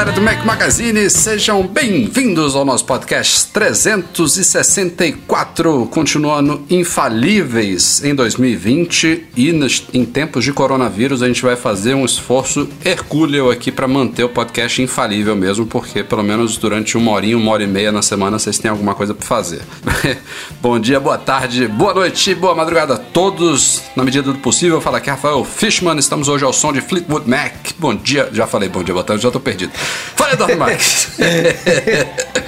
Galera do Mac Magazine, sejam bem-vindos ao nosso podcast 364, continuando infalíveis em 2020 e nos, em tempos de coronavírus a gente vai fazer um esforço hercúleo aqui para manter o podcast infalível mesmo, porque pelo menos durante uma horinha, uma hora e meia na semana vocês têm alguma coisa para fazer. Bom dia, boa tarde, boa noite, boa madrugada a todos, na medida do possível. Fala aqui Rafael Fishman, estamos hoje ao som de Fleetwood Mac. Bom dia, já falei bom dia, boa tarde, já tô perdido. Fala, Eduardo Marques.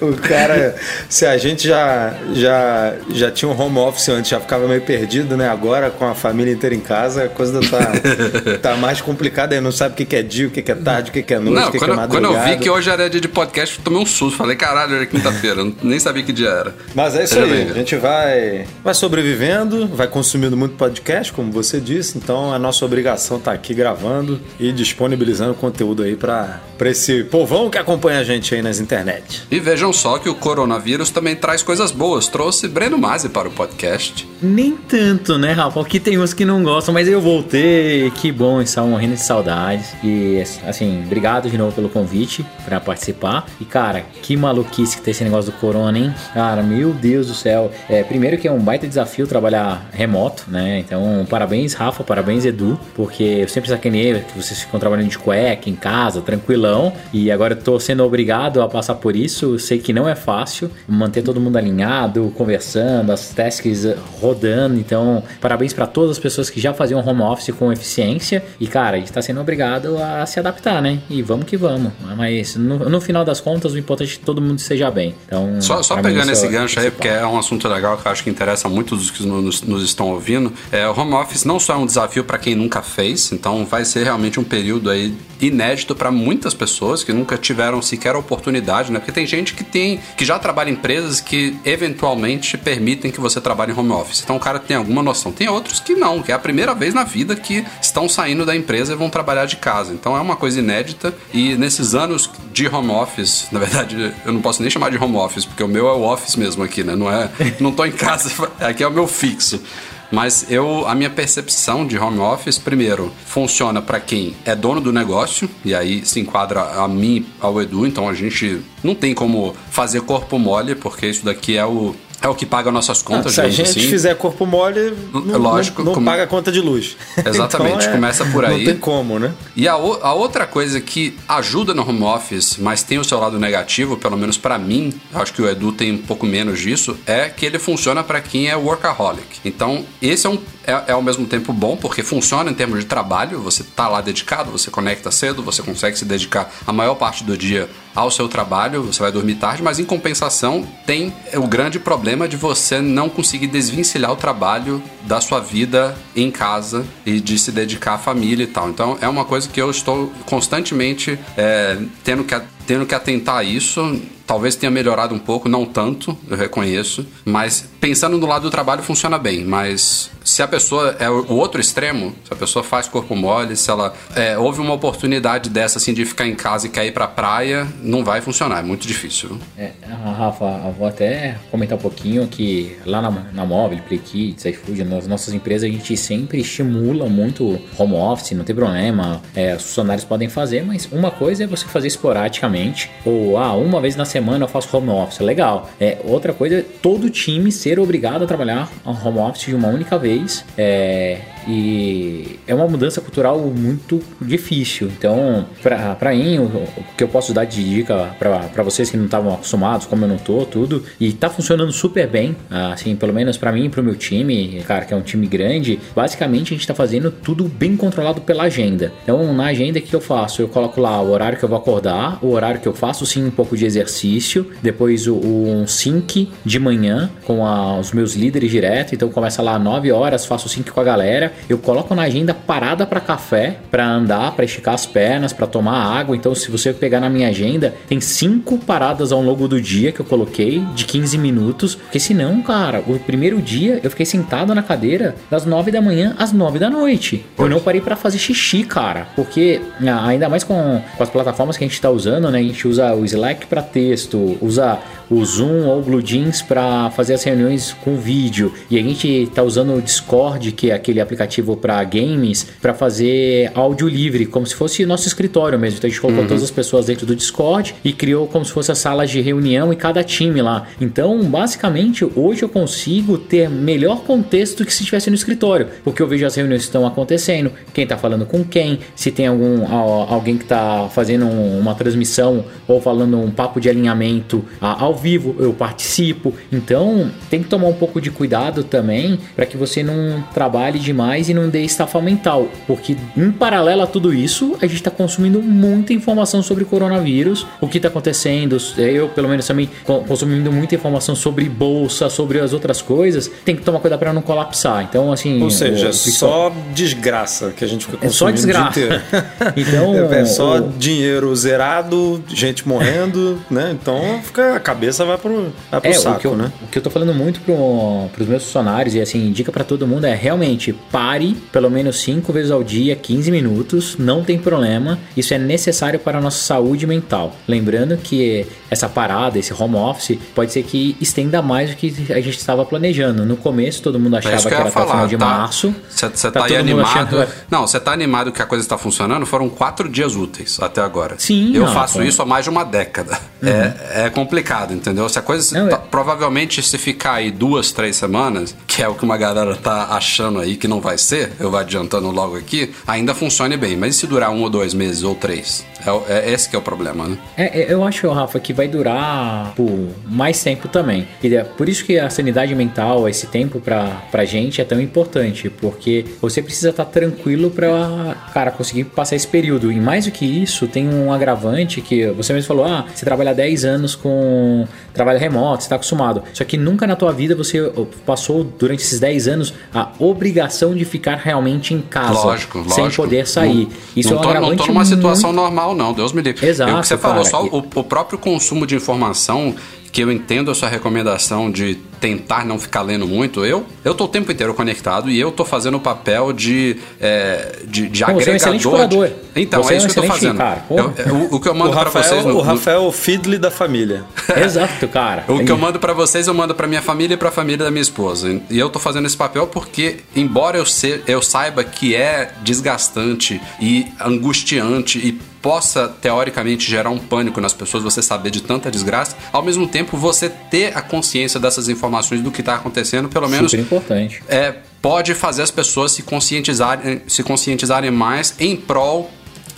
o cara, se a gente já, já, já tinha um home office antes, já ficava meio perdido, né? Agora, com a família inteira em casa, a coisa tá, tá mais complicada. Aí não sabe o que é dia, o que é tarde, o que é noite, não, o que, quando, é madrugada. Quando eu vi que hoje era dia de podcast, eu tomei um susto. Falei, caralho, era quinta-feira. nem sabia que dia era. Mas é isso Seja aí. A gente vai, vai sobrevivendo, vai consumindo muito podcast, como você disse. Então, a nossa obrigação tá aqui gravando e disponibilizando conteúdo aí para para esse povão que acompanha a gente aí nas internet. E vejam só que o coronavírus também traz coisas boas. Trouxe Breno Masi para o podcast. Nem tanto, né, Rafa? Aqui tem uns que não gostam, mas eu voltei. Que bom, estava morrendo de saudades. E, assim, obrigado de novo pelo convite para participar. E, cara, que maluquice que tem esse negócio do corona, hein? Cara, meu Deus do céu. É, primeiro que é um baita desafio trabalhar remoto, né? Então, parabéns, Rafa, parabéns, Edu, porque eu sempre sacanei que vocês ficam trabalhando de cueca em casa, tranquilo tranquilão e agora eu tô sendo obrigado a passar por isso. sei que não é fácil manter todo mundo alinhado, conversando, as tasks rodando. Então, parabéns para todas as pessoas que já faziam home office com eficiência. E cara, a gente tá sendo obrigado a se adaptar, né? E vamos que vamos. Mas no, no final das contas, o importante é que todo mundo esteja bem. Então, só, só pegando esse gancho aí, porque é um assunto legal que eu acho que interessa muito dos que nos, nos estão ouvindo. É, o home office não só é um desafio para quem nunca fez, então vai ser realmente um período aí inédito para muitas pessoas que nunca tiveram sequer a oportunidade, né? Porque tem gente que tem que já trabalha em empresas que eventualmente permitem que você trabalhe em home office. Então o cara tem alguma noção. Tem outros que não, que é a primeira vez na vida que estão saindo da empresa e vão trabalhar de casa. Então é uma coisa inédita e nesses anos de home office, na verdade, eu não posso nem chamar de home office, porque o meu é o office mesmo aqui, né? Não é, não tô em casa, aqui é o meu fixo. Mas eu, a minha percepção de home office, primeiro, funciona para quem é dono do negócio, e aí se enquadra a mim, ao Edu, então a gente não tem como fazer corpo mole, porque isso daqui é o é o que paga nossas contas, Se a gente assim. fizer corpo mole, não, Lógico, não, não paga a conta de luz. Exatamente, então é, começa por aí. Não tem como, né? E a, a outra coisa que ajuda no home office, mas tem o seu lado negativo, pelo menos para mim, acho que o Edu tem um pouco menos disso, é que ele funciona para quem é workaholic. Então, esse é um é, é, ao mesmo tempo bom, porque funciona em termos de trabalho, você está lá dedicado, você conecta cedo, você consegue se dedicar a maior parte do dia ao seu trabalho, você vai dormir tarde, mas em compensação tem o grande problema de você não conseguir desvencilhar o trabalho da sua vida em casa e de se dedicar à família e tal. Então é uma coisa que eu estou constantemente é, tendo que tendo que atentar a isso. Talvez tenha melhorado um pouco, não tanto, eu reconheço. Mas pensando no lado do trabalho, funciona bem. Mas se a pessoa é o outro extremo, se a pessoa faz corpo mole, se ela é, houve uma oportunidade dessa assim de ficar em casa e cair pra praia, não vai funcionar, é muito difícil. É, Rafa, eu vou até comentar um pouquinho que lá na, na Móvel, Play Kids, iFood, nas nossas empresas a gente sempre estimula muito home office, não tem problema, é, os funcionários podem fazer, mas uma coisa é você fazer esporadicamente, ou ah, uma vez na semana eu faço home office, legal. É, outra coisa é todo time ser obrigado a trabalhar home office de uma única vez. É, e é uma mudança cultural muito difícil. Então, para mim, o, o, que eu posso dar de dica para vocês que não estavam acostumados, como eu não tô, tudo, e tá funcionando super bem, assim, pelo menos para mim e pro meu time, cara, que é um time grande, basicamente a gente tá fazendo tudo bem controlado pela agenda. Então, na agenda, o que eu faço? Eu coloco lá o horário que eu vou acordar, o horário que eu faço sim um pouco de exercício, depois o, o um sync de manhã com a, os meus líderes direto, então começa lá 9 horas, faço sync com a galera, eu coloco na agenda parada para café, para andar, para esticar as pernas, para tomar água. Então, se você pegar na minha agenda, tem cinco paradas ao longo do dia que eu coloquei de 15 minutos, porque senão, cara, o primeiro dia eu fiquei sentado na cadeira das 9 da manhã às 9 da noite. Eu não parei para fazer xixi, cara, porque ah, ainda mais com, com as plataformas que a gente está usando, né? A gente usa o Slack para texto, usa o Zoom ou o Blue Jeans para fazer as reuniões com vídeo. E a gente tá usando o Discord, que é aquele aplicativo para games, para fazer áudio livre, como se fosse nosso escritório mesmo. Então a gente colocou uhum. todas as pessoas dentro do Discord e criou como se fosse as salas de reunião e cada time lá. Então, basicamente, hoje eu consigo ter melhor contexto que se estivesse no escritório, porque eu vejo as reuniões que estão acontecendo, quem tá falando com quem, se tem algum alguém que tá fazendo uma transmissão ou falando um papo de alinhamento ao vivo, eu participo. Então, tem que tomar um pouco de cuidado também para que você não trabalhe demais e não dê estafa mental, porque em paralelo a tudo isso, a gente está consumindo muita informação sobre coronavírus, o que está acontecendo. Eu, pelo menos, também consumindo muita informação sobre bolsa, sobre as outras coisas. Tem que tomar cuidado para não colapsar. Então, assim. Ou seja, o, só desgraça que a gente fica consumindo. É só desgraça. então, é só o... dinheiro zerado, gente morrendo, né? Então, fica a cabeça cabeça vai pro, vai pro é, saco, o que eu, né? O que eu tô falando muito pro, pros meus funcionários e assim, dica para todo mundo é realmente pare pelo menos 5 vezes ao dia, 15 minutos, não tem problema. Isso é necessário para a nossa saúde mental. Lembrando que essa parada, esse home office, pode ser que estenda mais do que a gente estava planejando. No começo todo mundo é achava é que, que era falar, até final de tá, março. Você tá, tá aí animado. Achando... Não, você tá animado que a coisa está funcionando? Foram quatro dias úteis até agora. Sim. Eu não, faço isso há mais de uma década. Uhum. É, é complicado, entendeu? Se a coisa. Não, tá, é... Provavelmente, se ficar aí duas, três semanas, que é o que uma galera tá achando aí que não vai ser, eu vou adiantando logo aqui, ainda funcione bem. Mas e se durar um ou dois meses ou três? É, é esse que é o problema, né? É, é, eu acho, Rafa, que vai durar por mais tempo também. É por isso que a sanidade mental, esse tempo pra, pra gente é tão importante, porque você precisa estar tá tranquilo pra, cara, conseguir passar esse período. E mais do que isso, tem um agravante que você mesmo falou, ah, você trabalha 10 anos com trabalho remoto, você está acostumado. Só que nunca na tua vida você passou durante esses 10 anos a obrigação de ficar realmente em casa. Lógico, sem lógico. poder sair. Isso não é um tô, Não tô numa situação normal, não, Deus me livre. Exato. o que você cara, falou, só o, o próprio consumo de informação que eu entendo a sua recomendação de tentar não ficar lendo muito, eu eu tô o tempo inteiro conectado e eu tô fazendo o papel de, é, de, de Pô, agregador. Você é um de... Então, você é isso é um que eu tô fazendo. Eu, eu, o que eu mando para vocês. No, o Rafael o Fidley da família. Exato, cara. o que eu mando para vocês, eu mando para minha família e para a família da minha esposa. E eu tô fazendo esse papel porque, embora eu, se, eu saiba que é desgastante e angustiante e possa teoricamente gerar um pânico nas pessoas, você saber de tanta desgraça, ao mesmo tempo você ter a consciência dessas informações do que está acontecendo, pelo menos. Super importante. É, pode fazer as pessoas se conscientizarem, se conscientizarem mais em prol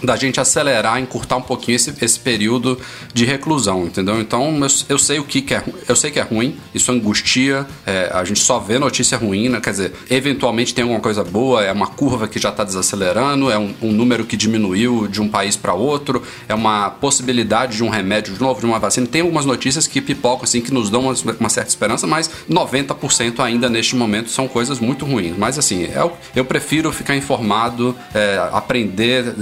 da gente acelerar, encurtar um pouquinho esse, esse período de reclusão, entendeu? Então eu, eu sei o que, que é eu sei que é ruim, isso angustia, é, a gente só vê notícia ruim, né? Quer dizer, eventualmente tem alguma coisa boa, é uma curva que já está desacelerando, é um, um, número que diminuiu de um país para outro, é uma possibilidade de um remédio de novo, de uma vacina. Tem algumas notícias que pipocam assim que nos dão uma, uma certa esperança, mas 90% ainda neste momento são coisas muito ruins. Mas assim, eu, eu prefiro ficar informado, é, aprender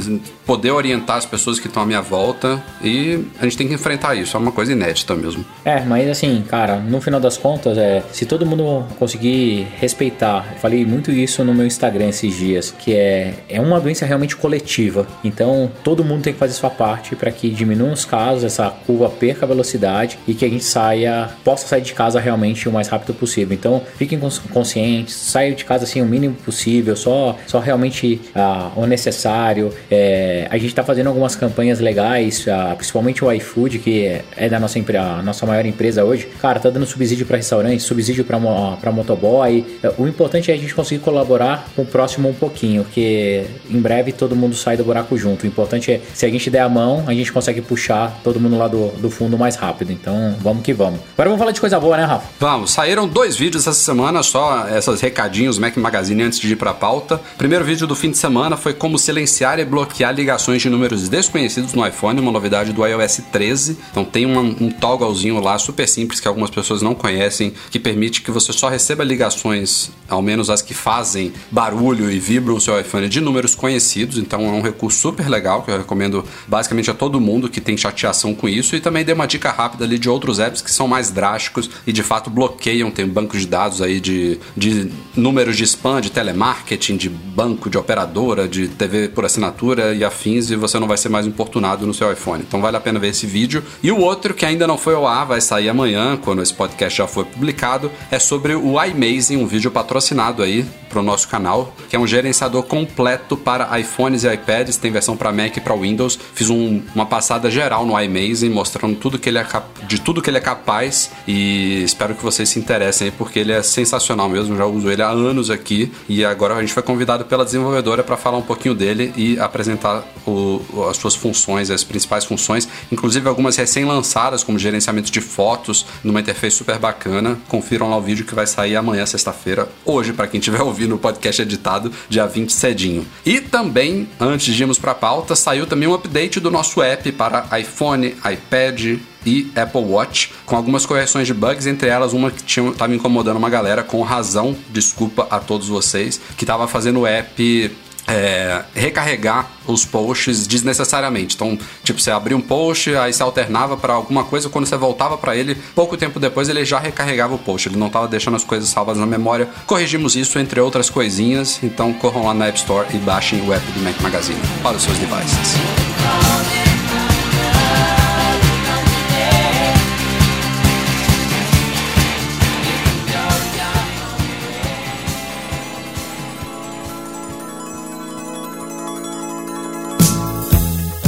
poder orientar as pessoas que estão à minha volta e a gente tem que enfrentar isso. É uma coisa inédita mesmo. É, mas assim, cara, no final das contas, é se todo mundo conseguir respeitar, falei muito isso no meu Instagram esses dias, que é, é uma doença realmente coletiva. Então, todo mundo tem que fazer sua parte para que diminua os casos, essa curva perca velocidade e que a gente saia, possa sair de casa realmente o mais rápido possível. Então, fiquem conscientes, saiam de casa assim o mínimo possível, só, só realmente ah, o necessário. É, a gente está fazendo algumas campanhas legais, uh, principalmente o iFood, que é da nossa, a nossa maior empresa hoje. Cara, tá dando subsídio para restaurantes, subsídio para motoboy. O importante é a gente conseguir colaborar com o próximo um pouquinho, que em breve todo mundo sai do buraco junto. O importante é, se a gente der a mão, a gente consegue puxar todo mundo lá do, do fundo mais rápido. Então, vamos que vamos. Agora vamos falar de coisa boa, né, Rafa? Vamos. Saíram dois vídeos essa semana, só esses recadinhos Mac Magazine antes de ir pra pauta. Primeiro vídeo do fim de semana foi como silenciar e bloquear ligações ligações de números desconhecidos no iPhone, uma novidade do iOS 13. Então tem uma, um togglezinho lá super simples que algumas pessoas não conhecem, que permite que você só receba ligações, ao menos as que fazem barulho e vibram o seu iPhone de números conhecidos. Então é um recurso super legal que eu recomendo basicamente a todo mundo que tem chateação com isso. E também dei uma dica rápida ali de outros apps que são mais drásticos e de fato bloqueiam. Tem bancos de dados aí de, de números de spam, de telemarketing, de banco, de operadora, de TV por assinatura e afins, e você não vai ser mais importunado no seu iPhone. Então vale a pena ver esse vídeo. E o outro que ainda não foi ao ar, vai sair amanhã, quando esse podcast já for publicado, é sobre o iMazing, um vídeo patrocinado aí para o nosso canal, que é um gerenciador completo para iPhones e iPads, tem versão para Mac e para Windows. Fiz um, uma passada geral no iMazing, mostrando tudo que ele é de tudo que ele é capaz e espero que vocês se interessem aí, porque ele é sensacional mesmo, já uso ele há anos aqui e agora a gente foi convidado pela desenvolvedora para falar um pouquinho dele e apresentar o, as suas funções, as principais funções, inclusive algumas recém-lançadas, como gerenciamento de fotos, numa interface super bacana. Confiram lá o vídeo que vai sair amanhã, sexta-feira, hoje, para quem estiver ouvindo o podcast editado, dia 20 cedinho. E também, antes de irmos para a pauta, saiu também um update do nosso app para iPhone, iPad, e Apple Watch, com algumas correções de bugs, entre elas uma que estava incomodando uma galera, com razão, desculpa a todos vocês, que estava fazendo o app é, recarregar os posts desnecessariamente. Então, tipo, você abria um post, aí você alternava para alguma coisa, quando você voltava para ele, pouco tempo depois ele já recarregava o post. Ele não estava deixando as coisas salvas na memória. Corrigimos isso, entre outras coisinhas. Então, corram lá na App Store e baixem o app do Mac Magazine para os seus devices.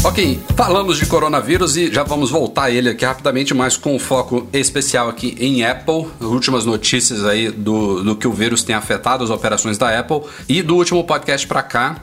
Ok, falamos de coronavírus e já vamos voltar a ele aqui rapidamente, mas com um foco especial aqui em Apple. Últimas notícias aí do, do que o vírus tem afetado as operações da Apple. E do último podcast para cá,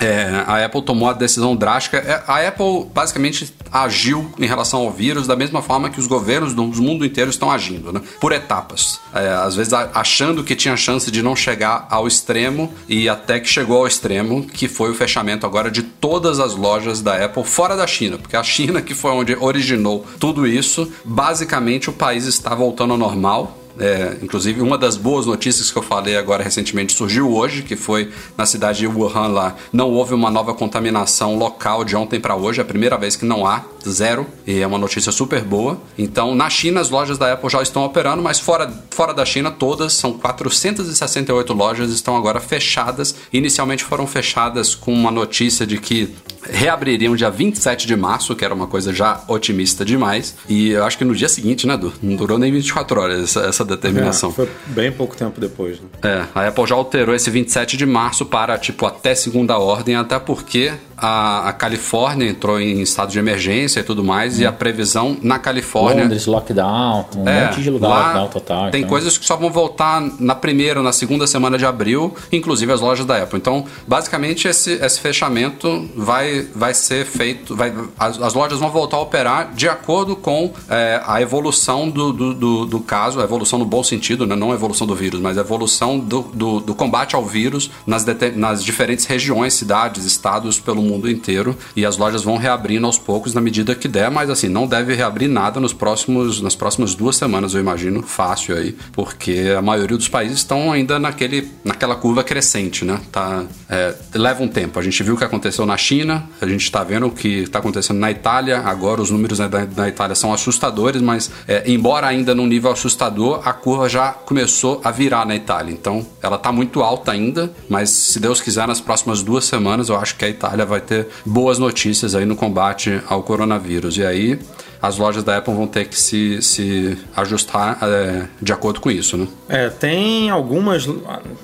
é, a Apple tomou a decisão drástica. É, a Apple basicamente agiu em relação ao vírus da mesma forma que os governos do mundo inteiro estão agindo, né? por etapas. É, às vezes achando que tinha chance de não chegar ao extremo e até que chegou ao extremo, que foi o fechamento agora de todas as lojas da Apple fora da China, porque a China que foi onde originou tudo isso, basicamente o país está voltando ao normal. É, inclusive, uma das boas notícias que eu falei agora recentemente surgiu hoje, que foi na cidade de Wuhan lá. Não houve uma nova contaminação local de ontem para hoje, é a primeira vez que não há, zero, e é uma notícia super boa. Então, na China, as lojas da Apple já estão operando, mas fora, fora da China, todas, são 468 lojas, estão agora fechadas. Inicialmente foram fechadas com uma notícia de que reabririam dia 27 de março, que era uma coisa já otimista demais. E eu acho que no dia seguinte, né, Du? Não durou nem 24 horas essa, essa determinação. É, foi bem pouco tempo depois, né? É, a Apple já alterou esse 27 de março para, tipo, até segunda ordem, até porque a, a Califórnia entrou em estado de emergência e tudo mais, hum. e a previsão na Califórnia. Londres, lockdown, um é, monte de lugar lockdown total. Tem então. coisas que só vão voltar na primeira ou na segunda semana de abril, inclusive as lojas da Apple. Então, basicamente, esse, esse fechamento vai, vai ser feito. Vai, as, as lojas vão voltar a operar de acordo com é, a evolução do, do, do, do, caso, a evolução no bom sentido, né? não a evolução do vírus, mas a evolução do, do, do combate ao vírus nas, nas diferentes regiões, cidades, estados pelo mundo mundo inteiro e as lojas vão reabrindo aos poucos na medida que der, mas assim, não deve reabrir nada nos próximos, nas próximas duas semanas, eu imagino, fácil aí, porque a maioria dos países estão ainda naquele, naquela curva crescente, né? Tá, é, leva um tempo. A gente viu o que aconteceu na China, a gente está vendo o que está acontecendo na Itália, agora os números da, Itália são assustadores, mas é, embora ainda num nível assustador, a curva já começou a virar na Itália. Então, ela está muito alta ainda, mas se Deus quiser, nas próximas duas semanas, eu acho que a Itália vai vai ter boas notícias aí no combate ao coronavírus. E aí as lojas da Apple vão ter que se, se ajustar é, de acordo com isso, né? É, tem algumas,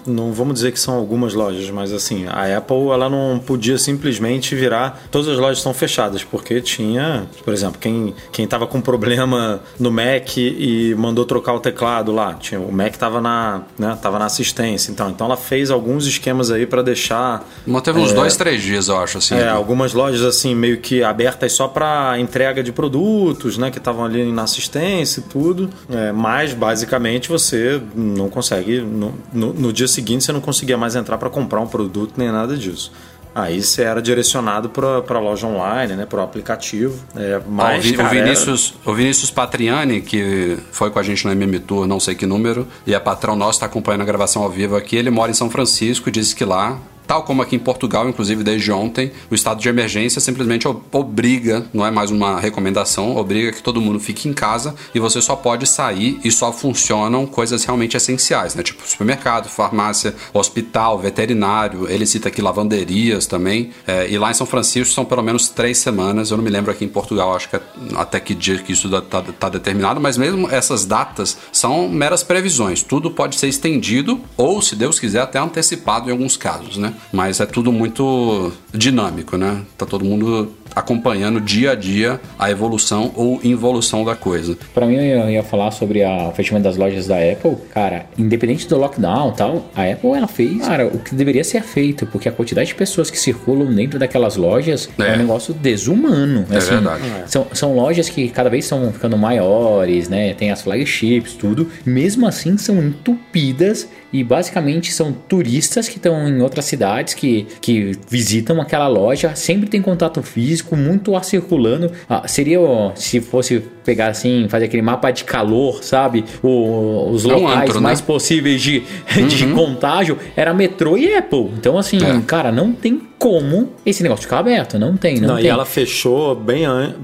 não vamos dizer que são algumas lojas, mas assim, a Apple ela não podia simplesmente virar, todas as lojas estão fechadas, porque tinha, por exemplo, quem quem estava com problema no Mac e mandou trocar o teclado lá, tinha, o Mac estava na, né, tava na assistência, então, então ela fez alguns esquemas aí para deixar... Manteve uns é, dois, três dias, eu acho, assim. É, né? algumas lojas assim, meio que abertas só para entrega de produto, produtos, né, que estavam ali na assistência e tudo, é, mas basicamente você não consegue, no, no, no, dia seguinte você não conseguia mais entrar para comprar um produto nem nada disso. Aí você era direcionado para a loja online, né? Para o aplicativo. É, mas, o, cara, o, Vinícius, o Vinícius Patriani, que foi com a gente no MM Tour, não sei que número, e é patrão nosso, está acompanhando a gravação ao vivo aqui. Ele mora em São Francisco e disse que lá Tal como aqui em Portugal, inclusive desde ontem, o estado de emergência simplesmente obriga, não é mais uma recomendação, obriga que todo mundo fique em casa e você só pode sair e só funcionam coisas realmente essenciais, né? Tipo supermercado, farmácia, hospital, veterinário. Ele cita aqui lavanderias também. É, e lá em São Francisco são pelo menos três semanas. Eu não me lembro aqui em Portugal, acho que é até que dia que isso está determinado, mas mesmo essas datas são meras previsões. Tudo pode ser estendido ou, se Deus quiser, até antecipado em alguns casos, né? Mas é tudo muito dinâmico, né? Tá todo mundo acompanhando dia a dia a evolução ou involução da coisa. Pra mim, eu ia falar sobre a- o fechamento das lojas da Apple. Cara, independente do lockdown e tal, a Apple ela fez, cara, o que deveria ser feito, porque a quantidade de pessoas que circulam dentro daquelas lojas é, É. um negócio desumano. É verdade. São, são lojas que cada vez estão ficando maiores, né? Tem as flagships, tudo. Mesmo assim, são entupidas e basicamente são turistas que estão em outras cidades que, que visitam aquela loja. Sempre tem contato físico, muito ar circulando. Ah, seria, se fosse pegar assim, fazer aquele mapa de calor, sabe? O- os É um locais antro, né? mais possíveis de, de contágio era metrô e Apple. Então, assim, É. cara, não tem como esse negócio ficar aberto. Não tem, não, Não, tem. e ela fechou bem, an-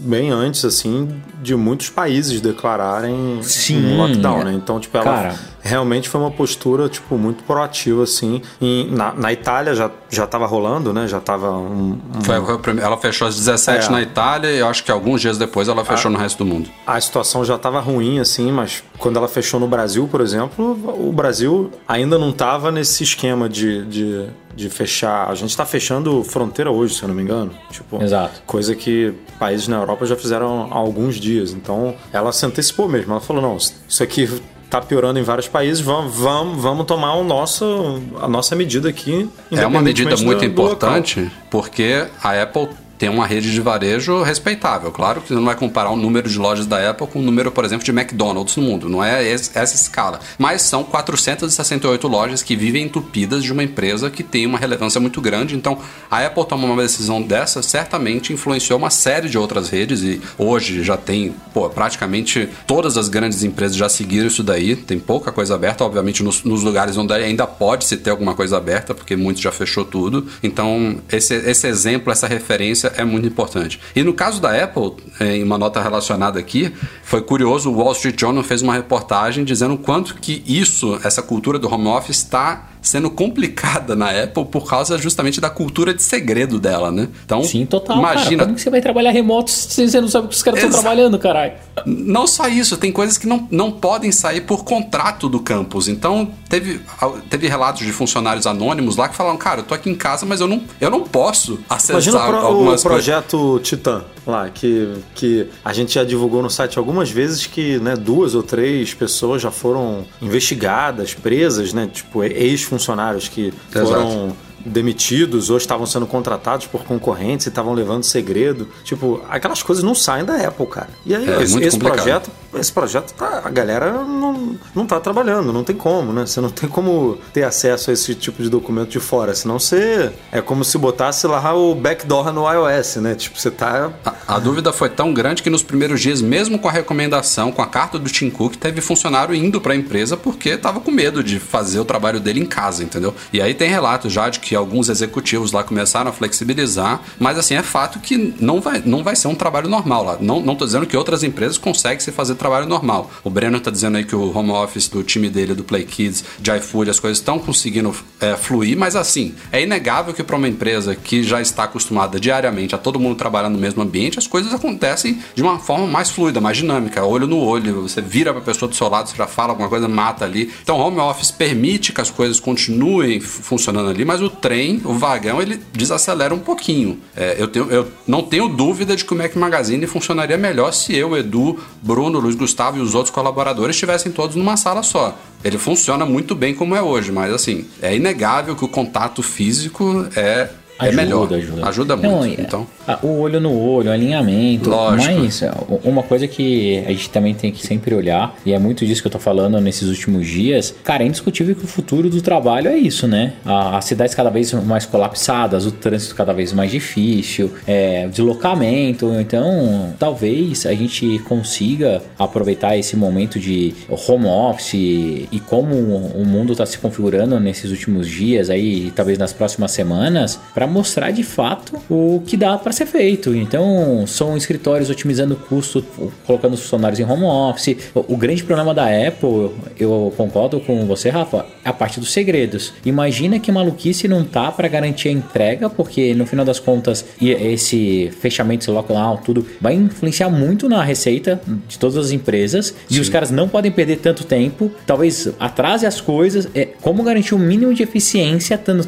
bem antes, assim, de muitos países declararem Sim, um lockdown, né? Então, tipo, ela Cara. Realmente foi uma postura, tipo, muito proativa, assim. Em- na, na Itália já, já tava rolando, né? Já tava um, um- Foi, ela fechou às 17 É. na Itália e eu acho que alguns dias depois ela fechou no resto do mundo. a situação já estava ruim, assim, mas quando ela fechou no Brasil, por exemplo, o Brasil ainda não estava nesse esquema de, de, de fechar. A gente está fechando fronteira hoje, se eu não me engano. Tipo, Exato. Coisa que países na Europa já fizeram há alguns dias. Então, ela se antecipou mesmo. Ela falou: não, isso aqui tá piorando em vários países, vamos, vamos, vamos tomar o nosso, a nossa medida aqui. É uma medida muito do- do local." importante porque a Apple tem uma rede de varejo respeitável. Claro que você não vai comparar o número de lojas da Apple com o número, por exemplo, de McDonald's no mundo. Não é essa escala. Mas são 468 lojas que vivem entupidas de uma empresa que tem uma relevância muito grande. Então, a Apple tomar uma decisão dessa certamente influenciou uma série de outras redes e hoje já tem, pô, praticamente todas as grandes empresas já seguiram isso daí. Tem pouca coisa aberta, obviamente, nos, nos lugares onde ainda pode se ter alguma coisa aberta, porque muitos já fechou tudo. Então, esse, esse exemplo, essa referência é muito importante. E no caso da Apple, em uma nota relacionada aqui, foi curioso, o Wall Street Journal fez uma reportagem dizendo o quanto que isso, essa cultura do home office, está sendo complicada na Apple por causa justamente da cultura de segredo dela, né? Então, Sim, total. Cara, imagina, como que você vai trabalhar remoto se você não sabe o que os caras estão trabalhando, caralho? não só isso, tem coisas que não, não podem sair por contrato do campus. Então, teve, teve relatos de funcionários anônimos lá que falaram, cara, eu tô aqui em casa, mas eu não, eu não posso acessar Imagina pro- o projeto Titan lá, que, que a gente já divulgou no site algumas vezes que né, duas ou três pessoas já foram investigadas, presas, né? Tipo, ex-funcionários que Exato. foram demitidos ou estavam sendo contratados por concorrentes e estavam levando segredo. Tipo, aquelas coisas não saem da Apple, cara. E aí, É, esse, muito esse complicado. projeto, esse projeto tá, a galera não, não tá trabalhando, não tem como, né? Você não tem como ter acesso a esse tipo de documento de fora, senão você é como se botasse lá o backdoor no iOS, né? Tipo, você tá A, a dúvida foi tão grande que nos primeiros dias, mesmo com a recomendação, com a carta do Tim Cook, teve funcionário indo para a empresa porque estava com medo de fazer o trabalho dele em casa, entendeu? E aí tem relatos já de que alguns executivos lá começaram a flexibilizar, mas assim, é fato que não vai, não vai ser um trabalho normal lá. Não, não tô dizendo que outras empresas conseguem se fazer trabalho normal. O Breno tá dizendo aí que o home office do time dele, do Play Kids, de iFood, as coisas estão conseguindo é, fluir, mas assim, é inegável que para uma empresa que já está acostumada diariamente a todo mundo trabalhar no mesmo ambiente, as coisas acontecem de uma forma mais fluida, mais dinâmica, olho no olho. Você vira para a pessoa do seu lado, você já fala alguma coisa, mata ali. Então, home office permite que as coisas continuem funcionando ali, mas o trem, o vagão, ele desacelera um pouquinho. É, eu, tenho, eu não tenho dúvida de que o Magazine funcionaria melhor se eu, Edu, Bruno, Luiz Gustavo e os outros colaboradores estivessem todos numa sala só. Ele funciona muito bem como é hoje, mas assim, é inegável que o contato físico é é melhor. Ajuda, ajuda muito. Não, então. O olho no olho, alinhamento. Lógico. Mas uma coisa que a gente também tem que sempre olhar, e é muito disso que eu tô falando nesses últimos dias, cara, é indiscutível que o futuro do trabalho é isso, né? As cidades cada vez mais colapsadas, o trânsito cada vez mais difícil, é, deslocamento. Então, talvez a gente consiga aproveitar esse momento de home office e como o mundo está se configurando nesses últimos dias aí, talvez nas próximas semanas, para mostrar de fato o que dá para ser feito. Então, são escritórios otimizando o custo, colocando os funcionários em home office. O, o grande problema da Apple, eu concordo com você, Rafa, é a parte dos segredos. Imagina que maluquice não tá para garantir a entrega, porque no final das contas, esse fechamento, esse lockdown, tudo vai influenciar muito na receita de todas as empresas Sim. e os caras não podem perder tanto tempo, talvez atrase as coisas. É, como garantir o um mínimo de eficiência tendo,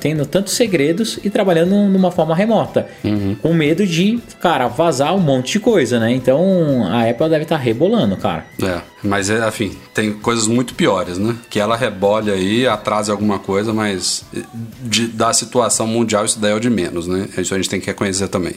tendo tantos segredos e trabalhando numa forma remota? Uhum. Com medo de, cara, vazar um monte de coisa, né? Então a Apple deve estar tá rebolando, cara. É, mas é, enfim, tem coisas muito piores, né? Que ela rebole aí, atrase alguma coisa, mas de, da situação mundial isso daí é o de menos, né? Isso a gente tem que reconhecer também.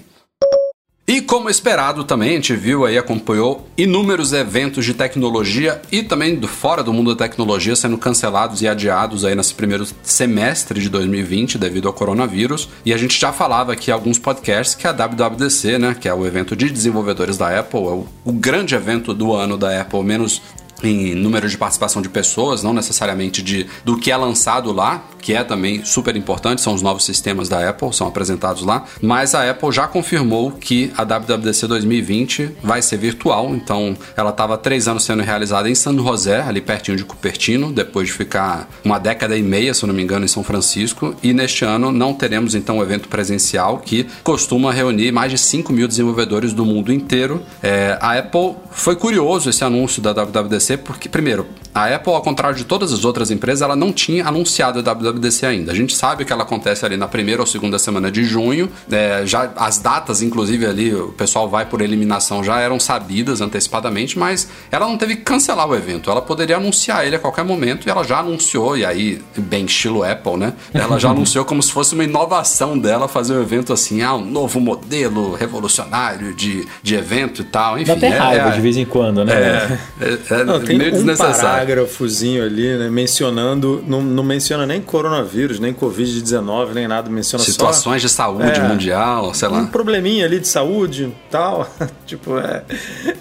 Como esperado também, a gente viu aí, acompanhou inúmeros eventos de tecnologia e também do fora do mundo da tecnologia sendo cancelados e adiados aí nesse primeiro semestre de 2020 devido ao coronavírus. E a gente já falava aqui em alguns podcasts que a WWDC, né, que é o evento de desenvolvedores da Apple, é o, o grande evento do ano da Apple, menos em número de participação de pessoas, não necessariamente de do que é lançado lá, que é também super importante, são os novos sistemas da Apple, são apresentados lá, mas a Apple já confirmou que a WWDC 2020 vai ser virtual, então ela estava três anos sendo realizada em San José, ali pertinho de Cupertino, depois de ficar uma década e meia, se não me engano, em São Francisco, e neste ano não teremos então o um evento presencial que costuma reunir mais de 5 mil desenvolvedores do mundo inteiro. É, a Apple foi curioso esse anúncio da WWDC porque, primeiro, a Apple, ao contrário de todas as outras empresas, ela não tinha anunciado a WWDC ainda. A gente sabe que ela acontece ali na primeira ou segunda semana de junho. É, já as datas, inclusive, ali, o pessoal vai por eliminação, já eram sabidas antecipadamente, mas ela não teve que cancelar o evento. Ela poderia anunciar ele a qualquer momento e ela já anunciou, e aí, bem estilo Apple, né? Ela já anunciou como se fosse uma inovação dela fazer um evento assim, ah, um novo modelo revolucionário de, de evento e tal. Enfim, Dá até é, raiva é, de vez em quando, né? É, é, é não, tem meio um parágrafozinho ali, né, mencionando, não, não menciona nem coronavírus, nem Covid-19, nem nada, menciona Situações só, de saúde é, mundial, sei lá. Um probleminha ali de saúde tal. tipo, é,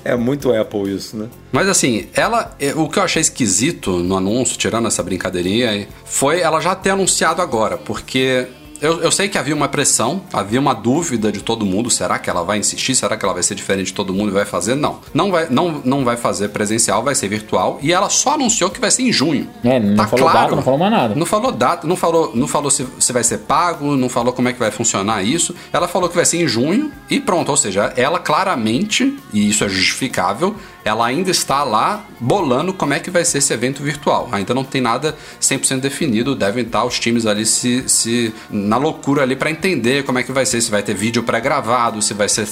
é muito Apple isso, né? Mas assim, ela, é, o que eu achei esquisito no anúncio, tirando essa brincadeirinha, foi ela já ter anunciado agora, porque eu, eu, sei que havia uma pressão, havia uma dúvida de todo mundo. Será que ela vai insistir? Será que ela vai ser diferente de todo mundo e vai fazer? Não. Não vai, não, não vai fazer presencial, vai ser virtual. E ela só anunciou que vai ser em junho. É, não tá falou claro, data, não falou mais nada. Não falou data, não falou, não falou se, se vai ser pago, não falou como é que vai funcionar isso. Ela falou que vai ser em junho e pronto. Ou seja, ela claramente, e isso é justificável, ela ainda está lá bolando como é que vai ser esse evento virtual. Ainda não tem nada 100% definido, devem estar os times ali se, se na loucura ali para entender como é que vai ser, se vai ter vídeo pré-gravado, se vai ser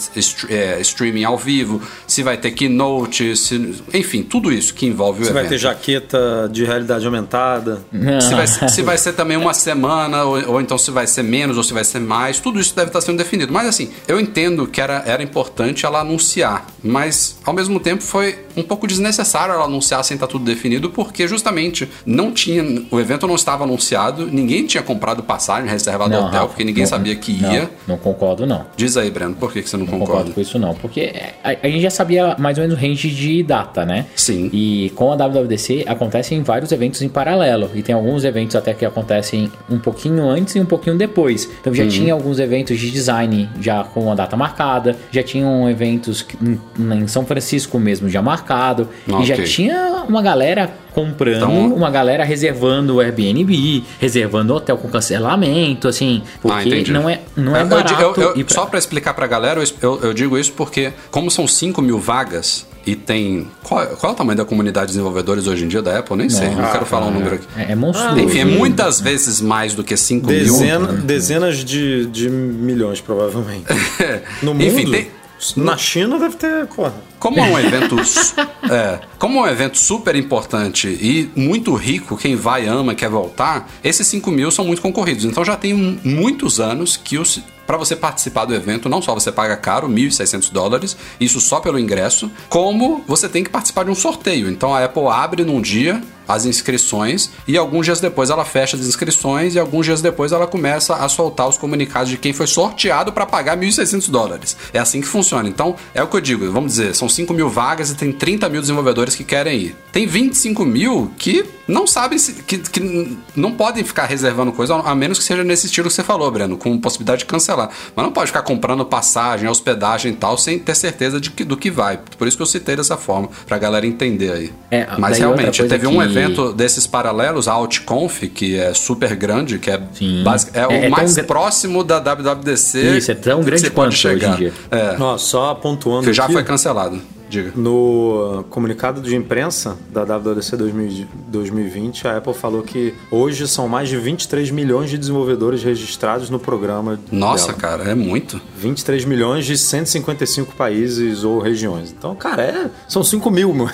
é, streaming ao vivo, se vai ter keynote, se, enfim, tudo isso que envolve se o evento. Se vai ter jaqueta de realidade aumentada. Se vai, se vai ser também uma semana, ou, ou, então se vai ser menos, ou se vai ser mais, tudo isso deve estar sendo definido. Mas assim, eu entendo que era, era importante ela anunciar, mas ao mesmo tempo foi um pouco desnecessário ela anunciar sem estar tudo definido, porque justamente não tinha, o evento não estava anunciado, ninguém tinha comprado passagem reservada não, hotel, Rafa, porque ninguém não, sabia que ia. Não, não, concordo, não. Diz aí, Breno, por que, que você não, não concorda? concordo com isso, não. Porque a, a, gente já sabia mais ou menos o range de data, né? Sim. E com a WWDC acontecem vários eventos em paralelo. E tem alguns eventos até que acontecem um pouquinho antes e um pouquinho depois. Então já uhum. tinha alguns eventos de design já com a data marcada, já tinham eventos em, em São Francisco mesmo já marcado. Okay. E já tinha uma galera comprando, então, uma galera reservando o Airbnb, reservando hotel com cancelamento, assim, porque ah, não é, não é barato. Eu, eu, eu, pra... Só para explicar pra galera, eu, digo isso porque, como são 5 mil vagas, e tem. Qual, qual, é o tamanho da comunidade de desenvolvedores hoje em dia da Apple? Nem sei, não, não quero falar um número aqui. É, é monstruoso. Enfim, é muitas vezes mais do que 5 Dezena, mil. Dezenas de, de milhões, provavelmente. no mundo. Enfim, tem, Na China deve ter. Como é um evento, é, como é um evento super importante e muito rico, quem vai ama, quer voltar, esses 5 mil são muito concorridos. Então já tem muitos anos que os, para você participar do evento, não só você paga caro, 1.600 dólares, isso só pelo ingresso, como você tem que participar de um sorteio. Então a Apple abre num dia as inscrições e alguns dias depois ela fecha as inscrições e alguns dias depois ela começa a soltar os comunicados de quem foi sorteado para pagar 1.600 dólares. É assim que funciona. Então, é o que eu digo, vamos dizer, são 5 mil vagas e tem 30 mil desenvolvedores que querem ir. Tem 25 mil que não sabem, se, que, que não podem ficar reservando coisa, a menos que seja nesse estilo que você falou, Breno, com possibilidade de cancelar. Mas não pode ficar comprando passagem, hospedagem e tal, sem ter certeza de que, do que vai. Por isso que eu citei dessa forma, pra galera entender aí. É, Mas realmente, teve um evento evento desses paralelos, a OutConf, que é super grande, que é, basic, é, é, o é mais próximo da WWDC. Isso, é tão grande quanto chegar. hoje em dia. É. Nossa, só pontuando. Que já aqui, foi cancelado. Diga. No comunicado de imprensa da WWDC 2020, a Apple falou que hoje são mais de 23 milhões de desenvolvedores registrados no programa. Nossa, dela. cara, é muito. 23 milhões de 155 países ou regiões. Então, cara, é, são 5 mil.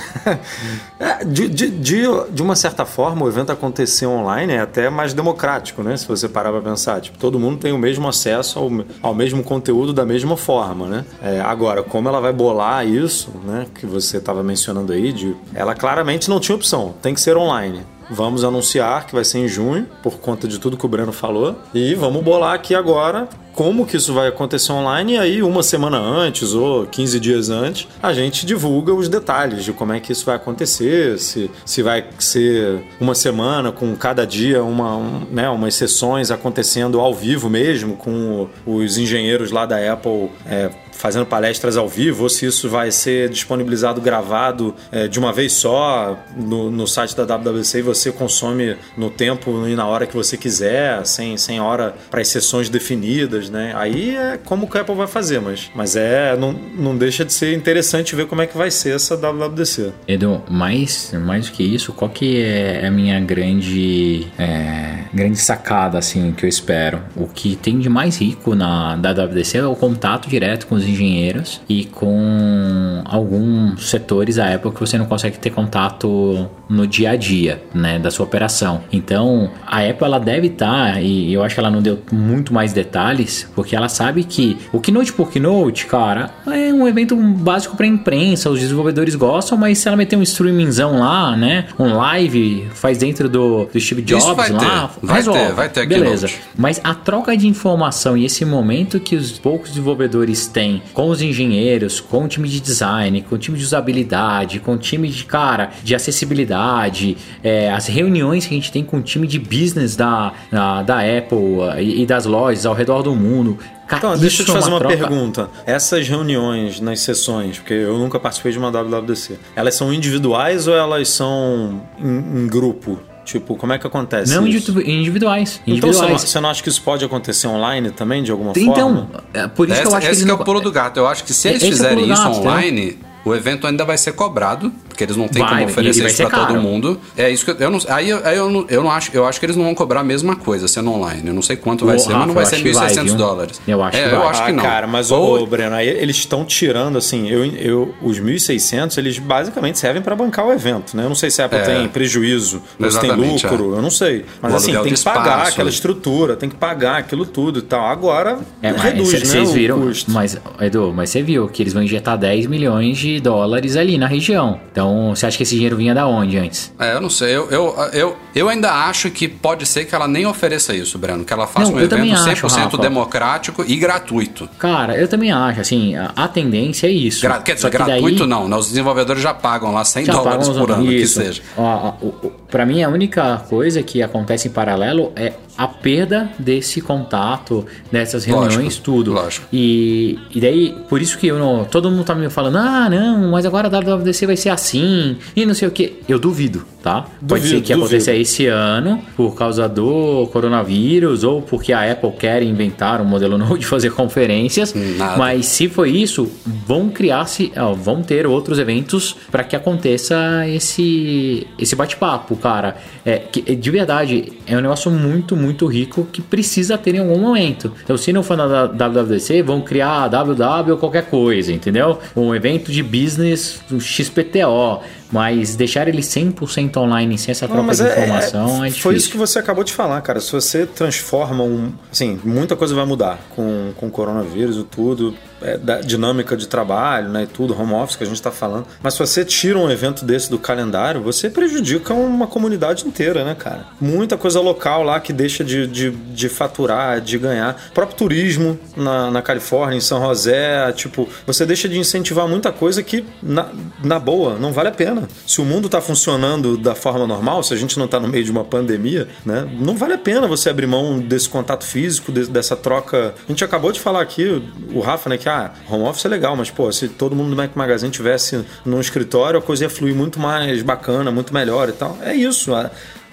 É, de, de, de, de, uma certa forma, o evento acontecer online é até mais democrático, né? Se você parar para pensar. Tipo, todo mundo tem o mesmo acesso ao, ao mesmo conteúdo da mesma forma, né? É, agora, como ela vai bolar isso né, que você estava mencionando aí, de, ela claramente não tinha opção, tem que ser online. Vamos anunciar que vai ser em junho, por conta de tudo que o Breno falou. E vamos bolar aqui agora como que isso vai acontecer online. E aí, uma semana antes ou 15 dias antes, a gente divulga os detalhes de como é que isso vai acontecer. Se, se vai ser uma semana com cada dia uma, um, né, umas sessões acontecendo ao vivo mesmo, com os engenheiros lá da Apple é, fazendo palestras ao vivo, ou se isso vai ser disponibilizado gravado é, de uma vez só no, no site da WWC e você consome no tempo e na hora que você quiser, sem, sem hora para as sessões definidas, né? Aí é como que a Apple vai fazer, mas, mas é não, não deixa de ser interessante ver como é que vai ser essa WWDC. Edu, mais, mais do que isso, qual que é a minha grande é, grande sacada assim que eu espero? O que tem de mais rico na WWDC é o contato direto com os engenheiros e com alguns setores da Apple que você não consegue ter contato no dia a dia, né, da sua operação. Então, a Apple ela deve estar, tá, e eu acho que ela não deu muito mais detalhes, porque ela sabe que o Keynote por Keynote, cara, é um evento básico para imprensa, os desenvolvedores gostam, mas se ela meter um streamingzão lá, né, um live, faz dentro do, do Steve Jobs lá, ter. vai resolve. ter, vai ter beleza. Keynote. Mas a troca de informação e esse momento que os poucos desenvolvedores têm com os engenheiros, com o time de design, com o time de usabilidade, com o time de cara de acessibilidade é, as reuniões que a gente tem com o time de business da, da, da Apple e, e das lojas ao redor do mundo. Então, deixa eu te é fazer uma, uma pergunta. Essas reuniões nas sessões, porque eu nunca participei de uma WWDC, elas são individuais ou elas são em, em grupo? Tipo, como é que acontece Não isso? individuais. Então, individuais. Você, não, você não acha que isso pode acontecer online também, de alguma então, forma? Então, por isso Essa, que eu acho que... Esse que é o pulo do gato. Eu acho que se eles fizerem é isso gato, online... Tá? O evento ainda vai ser cobrado, porque eles não têm vai, como oferecer isso para todo mundo. É isso que eu, eu não, aí, eu, aí eu, não, eu não acho, eu acho que eles não vão cobrar a mesma coisa sendo online. Eu não sei quanto vai ser, Rafa, mas não vai ser 1.600 dólares. Eu acho é, que eu acho que ah, não. cara, mas Ou... Breno, aí eles estão tirando assim, eu, eu os 1.600, eles basicamente servem para bancar o evento, né? Eu não sei se a Apple é. tem prejuízo, ou se tem lucro, é. eu não sei. Mas assim, tem que pagar aquela estrutura, tem que pagar aquilo tudo e tal. Agora é, reduz, cê, né, Vocês viram, mas Edu, mas você viu que eles vão injetar 10 milhões de dólares ali ali na região. Então, você acha que esse dinheiro vinha da onde antes? É, eu não sei. Eu, eu, eu, eu ainda acho que pode ser que ela nem ofereça isso, Breno. Que ela faça não, um evento 100% acho, democrático e gratuito. Cara, eu também acho. Assim, a, tendência é isso. Gra quer dizer, gratuito daí... não. Né? Os desenvolvedores já pagam lá 100 já dólares por ano, isso. que seja. Ó, ó, pra mim, a única coisa que acontece em paralelo é a perda desse contato, dessas reuniões, lógico, tudo. Lógico. E, e daí, por isso que eu não, todo mundo tá me falando, ah, não, mas agora a WWDC vai ser assim, e não sei o que. Eu duvido. Tá? Pode ser que aconteça esse ano por causa do coronavírus ou porque a Apple quer inventar um modelo novo de fazer conferências. Nada. Mas se for isso, vão criar-se, vão ter outros eventos para que aconteça esse esse bate-papo, cara. É, que, de verdade, é um negócio muito, muito rico que precisa ter em algum momento. Então, se não for na WWDC, vão criar a WW ou qualquer coisa, entendeu? Um evento de business, um XPTO mas deixar ele 100% online sem essa troca de informação é, é, é. Foi isso que você acabou de falar, cara. Se você transforma um. Assim, muita coisa vai mudar com, com o coronavírus e tudo é, da dinâmica de trabalho, né, e tudo, home office que a gente está falando. Mas se você tira um evento desse do calendário, você prejudica uma comunidade inteira, né, cara? Muita coisa local lá que deixa de, de, de faturar, de ganhar. O próprio turismo na, na Califórnia, em São José, tipo, você deixa de incentivar muita coisa que, na, na boa, não vale a pena. Se o mundo está funcionando da forma normal, se a gente não está no meio de uma pandemia, né, não vale a pena você abrir mão desse contato físico, de, dessa troca. A gente acabou de falar aqui, o Rafa, né, que ah, home office é legal, mas pô, se todo mundo do Mac Magazine tivesse num escritório, a coisa ia fluir muito mais bacana, muito melhor e tal. É isso.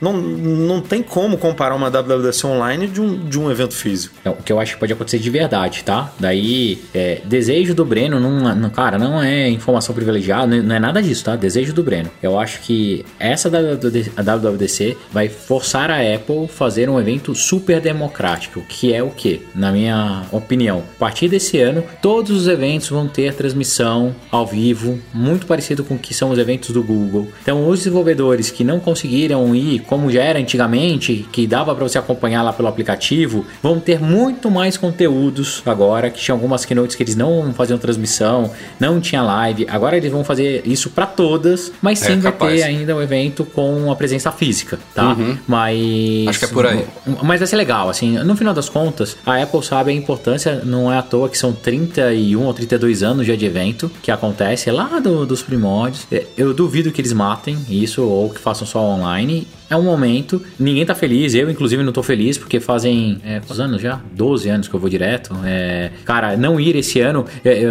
Não, não tem como comparar uma WWDC online de um, de um evento físico. É, o que eu acho que pode acontecer de verdade, tá? Daí, é, desejo do Breno, não, não, cara, não é informação privilegiada, não é nada disso, tá? Desejo do Breno. Eu acho que essa WWDC vai forçar a Apple fazer um evento super democrático, que é o que? Na minha opinião, a partir desse ano, todos os eventos vão ter transmissão ao vivo, muito parecido com o que são os eventos do Google. Então, os desenvolvedores que não conseguiram ir como já era antigamente, que dava para você acompanhar lá pelo aplicativo, vão ter muito mais conteúdos agora, que tinha algumas keynotes que eles não faziam transmissão, não tinha live. Agora eles vão fazer isso para todas, mas sim é, vai ter ainda o um evento com a presença física, tá? Uhum. Mas acho que é por aí. Mas vai ser legal, assim, no final das contas, a Apple sabe a importância, não é à toa que são 31 ou 32 anos já de evento que acontece lá do, dos primórdios. É, eu duvido que eles matem isso ou que façam só online é um momento, ninguém tá feliz, eu inclusive não tô feliz, porque fazem é, quantos anos já? 12 anos que eu vou direto. É, cara, não ir esse ano é,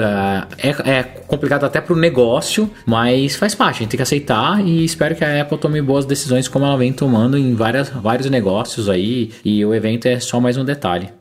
é, é, complicado até pro negócio, mas faz parte, a gente tem que aceitar e espero que a Apple tome boas decisões como ela vem tomando em várias, vários negócios aí, e o evento é só mais um detalhe.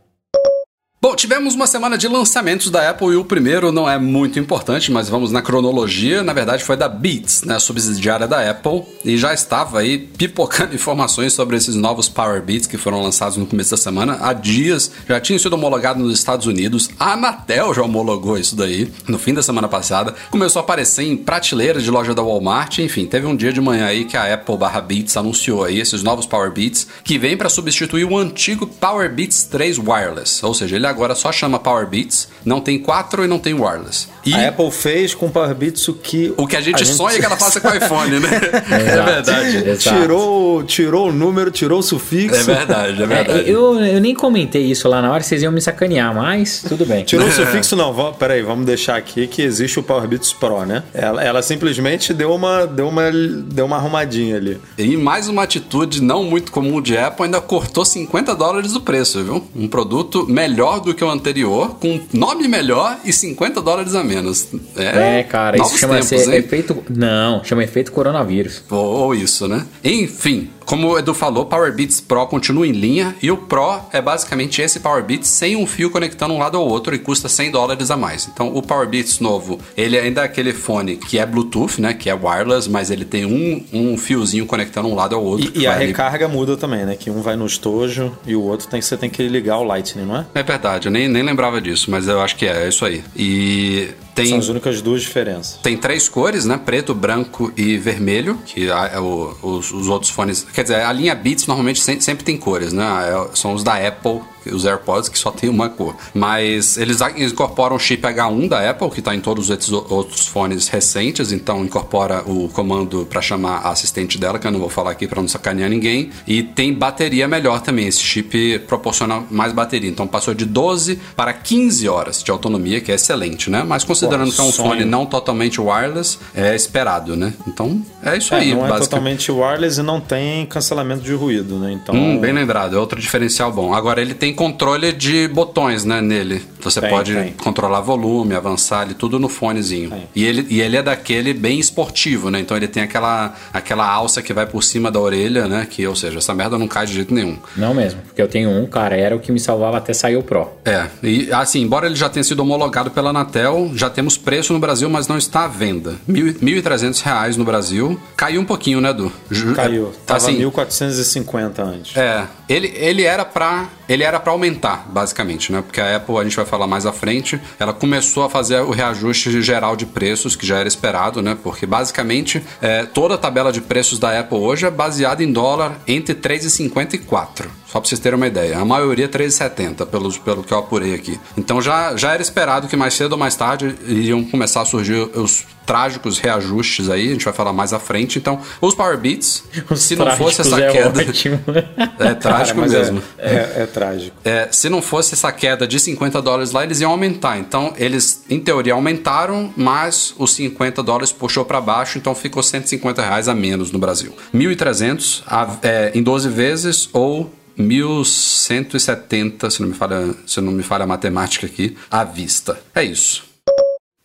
Tivemos uma semana de lançamentos da Apple e o primeiro não é muito importante, mas vamos na cronologia. Na verdade, foi da Beats, né, subsidiária da Apple, e já estava aí pipocando informações sobre esses novos Power Beats que foram lançados no começo da semana. Há dias já tinham sido homologados nos Estados Unidos. A Anatel já homologou isso daí no fim da semana passada. Começou a aparecer em prateleiras de loja da Walmart. Enfim, teve um dia de manhã aí que a Apple barra Beats anunciou aí esses novos Power Beats que vêm para substituir o antigo Power Beats 3 Wireless, ou seja, ele agora só chama Power Beats, não tem 4 e não tem wireless. E a Apple fez com o Power Beats o que o que a gente, a gente... sonha que ela faça com o iPhone, né? é verdade. Tirou, tirou o número, tirou o sufixo. É verdade, é verdade. É, eu, eu nem comentei isso lá na hora, vocês iam me sacanear, mas tudo bem. Tirou o sufixo não, vamos, peraí, vamos deixar aqui que existe o Power Beats Pro, né? Ela, ela simplesmente deu uma, deu uma, deu uma arrumadinha ali. E mais uma atitude não muito comum de Apple, ainda cortou 50 dólares o preço, viu? Um produto melhor do que o anterior, com nome melhor e 50 dólares a menos. É, é cara, isso chama tempos, efeito. Não, chama efeito coronavírus. Ou isso, né? Enfim, como o Edu falou, Power Beats Pro continua em linha e o Pro é basicamente esse Power Beats sem um fio conectando um lado ao outro e custa 100 dólares a mais. Então, o Power Beats novo, ele ainda é aquele fone que é Bluetooth, né, que é wireless, mas ele tem um, um fiozinho conectando um lado ao outro. E, e a recarga ali... muda também, né, que um vai no estojo e o outro tem você tem que ligar o Lightning, não é? É verdade, eu nem, nem lembrava disso, mas eu acho que é, é isso aí. E tem, São as únicas duas diferenças. Tem três cores, né? Preto, branco e vermelho, que é o, os, os, outros fones. Quer dizer, a linha Beats normalmente sempre, sempre tem cores, né? É, são os da Apple os AirPods que só tem uma cor. Mas eles incorporam o chip H1 da Apple, que está em todos os outros fones recentes, então incorpora o comando para chamar a assistente dela, que eu não vou falar aqui para não sacanear ninguém. E tem bateria melhor também, esse chip proporciona mais bateria. Então passou de 12 para 15 horas de autonomia, que é excelente, né? Mas considerando Pô, que é um sonho. fone não totalmente wireless, é esperado, né? Então é isso é, aí. Não é totalmente wireless e não tem cancelamento de ruído, né? Então. Hum, bem lembrado, é outro diferencial bom. Agora ele tem controle de botões, né, nele. Você Tem, pode tem. controlar volume, avançar ali, tudo no fonezinho. E ele, e ele é daquele bem esportivo, né? Então ele tem aquela, aquela alça que vai por cima da orelha, né? Que, ou seja, essa merda não cai de jeito nenhum. Não mesmo, porque eu tenho um, cara, era o que me salvava até sair o Pro. É, e assim, embora ele já tenha sido homologado pela Anatel, já temos preço no Brasil, mas não está à venda. Mil- 1.300 reais no Brasil. Caiu um pouquinho, né, Edu? Ju- Caiu. é, Tava assim, 1450 antes. É, ele, ele era pra ele era para aumentar, basicamente, né? Porque a Apple, a gente vai falar mais à frente, ela começou a fazer o reajuste geral de preços, que já era esperado, né? Porque basicamente é, toda a tabela de preços da Apple hoje é baseada em dólar entre 3,50 e 4. Só pra vocês terem uma ideia. A maioria 3,70, pelo, pelo que eu apurei aqui. Então já, já era esperado que mais cedo ou mais tarde iriam começar a surgir os trágicos reajustes aí, a gente vai falar mais à frente. Então, os Power Beats, Os se não fosse essa é queda. ótimo. É trágico mas é- mesmo. É, é trágico. É, se não fosse essa queda de 50 dólares lá, eles iam aumentar. Então, eles, em teoria, aumentaram, mas os 50 dólares puxou para baixo, então ficou 150 reais a menos no Brasil. 1.300 a- é, em 12 vezes ou 1.170, se não me falha, se não me falha a matemática aqui, à vista. É isso.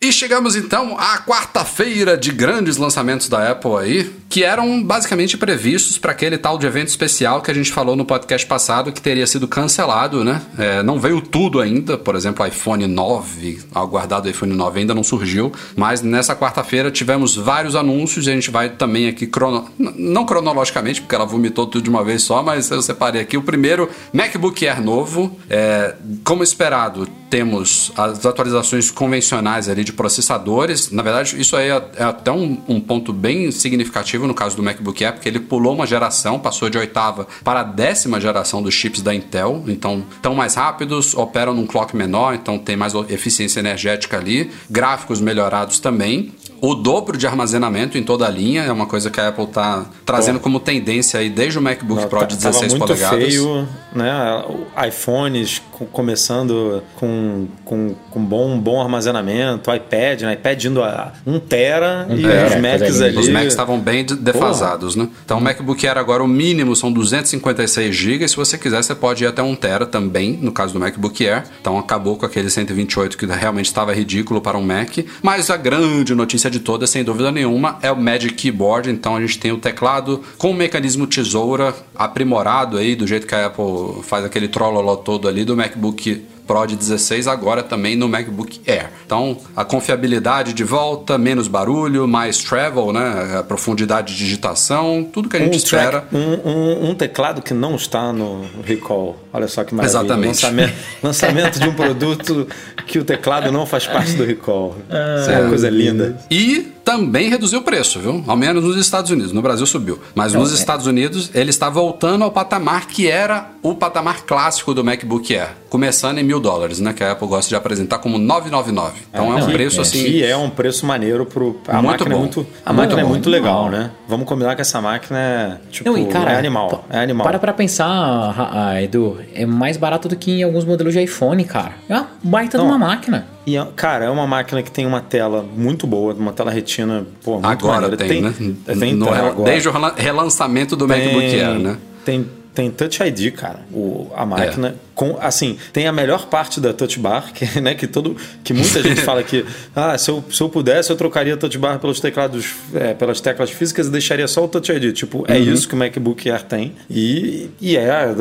E chegamos então à quarta-feira de grandes lançamentos da Apple aí, que eram basicamente previstos para aquele tal de evento especial que a gente falou no podcast passado que teria sido cancelado, né? É, não veio tudo ainda, por exemplo, iPhone 9, o aguardado iPhone 9 ainda não surgiu, mas nessa quarta-feira tivemos vários anúncios e a gente vai também aqui, crono... não cronologicamente, porque ela vomitou tudo de uma vez só, mas eu separei aqui. O primeiro, MacBook Air novo, é, como esperado, temos as atualizações convencionais ali de processadores. Na verdade, isso aí é, é até um, um ponto bem significativo no caso do MacBook Air, porque ele pulou uma geração, passou de oitava para a décima geração dos chips da Intel. Então, estão mais rápidos, operam num clock menor, então tem mais eficiência energética ali. Gráficos melhorados também. O dobro de armazenamento em toda a linha é uma coisa que a Apple está trazendo como tendência aí desde o MacBook Pro Tá- de tava 16 muito polegadas. feio, né? iPhones co- começando com, com, com bom, bom armazenamento, iPad, né? iPad indo a 1 tera e tera, os Macs ali. Os Macs estavam bem de- defasados, né? Então o MacBook Air agora o mínimo são 256 GB. Se você quiser, você pode ir até 1 TB também, no caso do MacBook Air. Então acabou com aquele 128 que realmente estava ridículo para um Mac. Mas a grande notícia de todas, sem dúvida nenhuma, é o Magic Keyboard. Então a gente tem o teclado com o mecanismo tesoura aprimorado aí, do jeito que a Apple faz aquele trolloló todo ali do MacBook Pro de 16 agora também no MacBook Air. Então, a confiabilidade de volta, menos barulho, mais travel, né? A profundidade de digitação, tudo que a gente Um, espera. track- um, um- um teclado que não está no recall. Olha só que maravilha. Exatamente. Lançamento, lançamento de um produto que o teclado não faz parte do recall. Isso é É. uma coisa linda. E também reduziu o preço, viu? Ao menos nos Estados Unidos. No Brasil subiu. Mas nos Estados Unidos, ele está voltando ao patamar que era o patamar clássico do MacBook Air. Começando em mil dólares, né? Que a Apple gosta de apresentar como 999. Então é, um Que- preço assim. E é um preço maneiro pro. A Muito máquina bom. é muito. A Muito máquina é muito legal, né? Vamos combinar que essa máquina é. Tipo, Não, e cara, é animal. É animal. Para pra pensar, ah, Edu, é mais barato do que em alguns modelos de iPhone, cara. É uma baita de Não. uma máquina. E, é- cara, é uma máquina que tem uma tela muito boa, uma tela retina, pô, muito Agora maneira. tem, né? Tem, No- tela agora. Desde o relan- relançamento do MacBook Air, né? Tem, tem Touch ID, cara. O, a máquina. Com, assim, tem a melhor parte da Touch Bar, que, né, que, todo, que muita gente fala que ah, se, eu, se eu pudesse, eu trocaria a Touch Bar pelos teclados, é, pelas teclas físicas e deixaria só o Touch ID. Tipo, é isso que o MacBook Air tem. E, e é,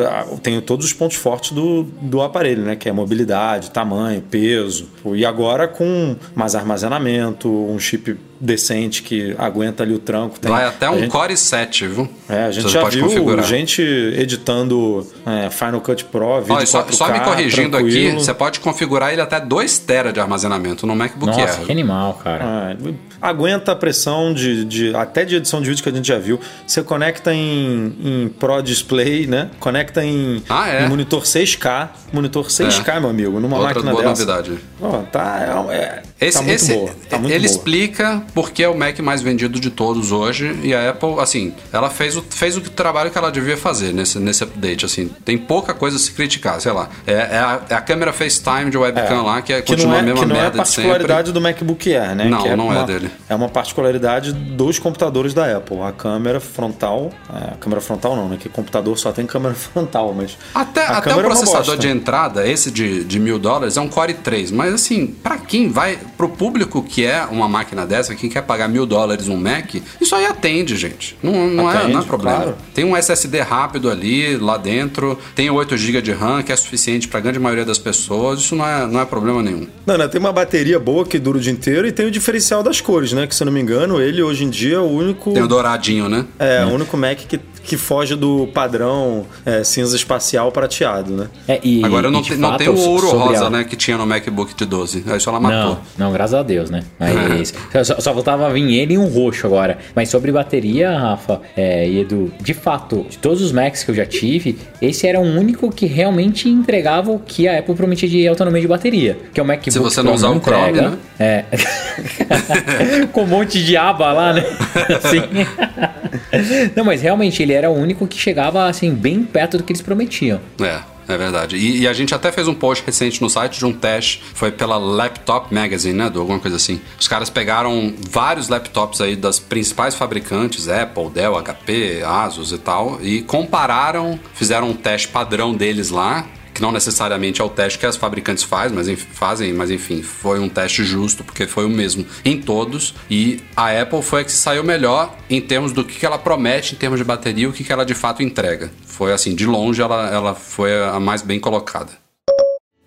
tem todos os pontos fortes do, do aparelho, né? Que é mobilidade, tamanho, peso. E agora com mais armazenamento, um chip decente que aguenta ali o tranco. Tem- Vai até um gente- Core 7, viu? é, a gente Você já viu configurar. gente editando é, Final Cut Pro, vídeo Olha, só, 4K, só me corrigindo aqui, tranquilo. você pode configurar ele até 2 TB de armazenamento no MacBook Nossa, Air. que animal, cara. Ah, aguenta a pressão de, de- até de edição de vídeo que a gente já viu. Você conecta em, em Pro Display, né? Conecta em, Ah, é? em monitor 6K, monitor 6K, meu amigo, numa Outra máquina boa dessa. novidade. Ó, tá, é, Esse, Tá muito esse- boa, tá muito ele boa. explica porque é o Mac mais vendido de todos hoje e a Apple, assim, ela fez o, fez o trabalho que ela devia fazer nesse, nesse update, assim. Tem pouca coisa a se criticar, sei lá. É, é a, é a câmera FaceTime de webcam lá que, é, Que continua é, a mesma que não é a merda de particularidade do MacBook Air, né? Não, Que não é uma, dele. É uma particularidade dos computadores da Apple. A câmera frontal. A câmera frontal não, né? Que computador só tem câmera frontal, mas. Até, até o é processador de entrada, esse de, de mil dólares, é um Core 3. Mas assim, pra quem vai. Pro público que é uma máquina dessa, quem quer pagar mil dólares um Mac, isso aí atende, gente. Não, não, é, Atende, não é problema. claro. Tem um SSD rápido ali, lá dentro. Tem 8 GB de RAM, que é suficiente pra grande maioria das pessoas. Isso não é, não é problema nenhum. Não, não, tem uma bateria boa que dura o dia inteiro e tem o diferencial das cores, né? Que se eu não me engano, ele hoje em dia é o único. Tem o douradinho, né? É, o único Mac que, que foge do padrão é, cinza espacial prateado, né? É, e, Agora e não, tem, não tem o ouro rosa, a- né? Que tinha no MacBook de 12. Aí só ela matou. Não, não, graças a Deus, né? Mas só, só faltava vir ele e um roxo agora. Mas sobre bateria, Rafa é, e Edu, de fato, de todos os Macs que eu já tive, esse era o único que realmente entregava o que a Apple prometia de autonomia de bateria. Que é o MacBook Se você não usar o Chrome, entrega. né? É. Com um monte de aba lá, né? Assim. Não, mas realmente ele era o único que chegava assim bem perto do que eles prometiam. É, é verdade. E, e a gente até fez um post recente no site de um teste, foi pela Laptop Magazine, né, do alguma coisa assim. Os caras pegaram vários laptops aí das principais fabricantes, Apple, Dell, HP, Asus e tal, e compararam, fizeram um teste padrão deles lá. Que não necessariamente é o teste que as fabricantes faz, mas, fazem, mas enfim, foi um teste justo, porque foi o mesmo em todos. E a Apple foi a que saiu melhor em termos do que ela promete em termos de bateria e o que que ela de fato entrega. Foi assim, de longe ela, ela foi a mais bem colocada.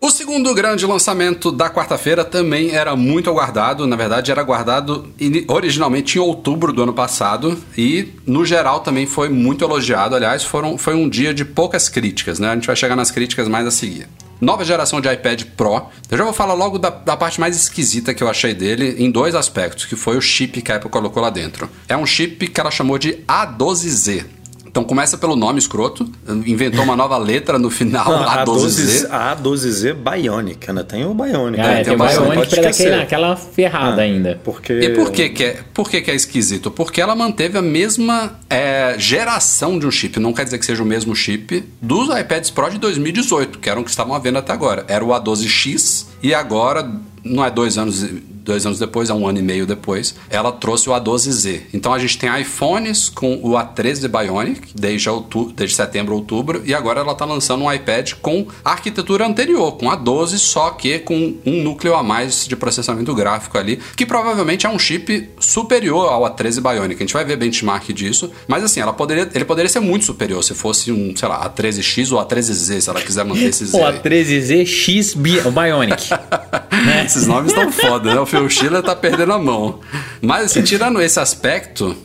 O segundo grande lançamento da quarta-feira também era muito aguardado, na verdade era aguardado originalmente em outubro do ano passado e no geral também foi muito elogiado, aliás foram, foi um dia de poucas críticas, né? A gente vai chegar nas críticas mais a seguir. Nova geração de iPad Pro. Eu já vou falar logo da, da parte mais esquisita que eu achei dele em dois aspectos, que foi o chip que a Apple colocou lá dentro. É um chip que ela chamou de A12Z. Então começa pelo nome escroto, inventou uma nova letra no final, Não, a A12Z. 12Z, a A12Z Bionic, né? Tem o Bionic. Ah, né? é, tem o bastante, Bionic pode pra aquela, ferrada Ah, ainda. Porque... E por que que é, por que que é esquisito? Porque ela manteve a mesma é, geração de um chip, não quer dizer que seja o mesmo chip dos iPads Pro de 2018, que eram os que estavam à venda até agora. Era o A12X e agora, não é dois anos, dois anos depois, é um ano e meio depois, ela trouxe o A12Z. Então a gente tem iPhones com o A13 Bionic desde, outu- desde setembro, outubro, e agora ela está lançando um iPad com a arquitetura anterior, com a 12, só que com um núcleo a mais de processamento gráfico ali, que provavelmente é um chip superior ao A13 Bionic. A gente vai ver benchmark disso, mas assim, ela poderia, ele poderia ser muito superior se fosse um, sei lá, A13X ou A13Z, se ela quiser manter esse Z. Pô, a aí. 13Z X Bi- Bionic. Esses nomes estão foda, né? O Phil Schiller tá perdendo a mão. Mas, assim, tirando esse aspecto,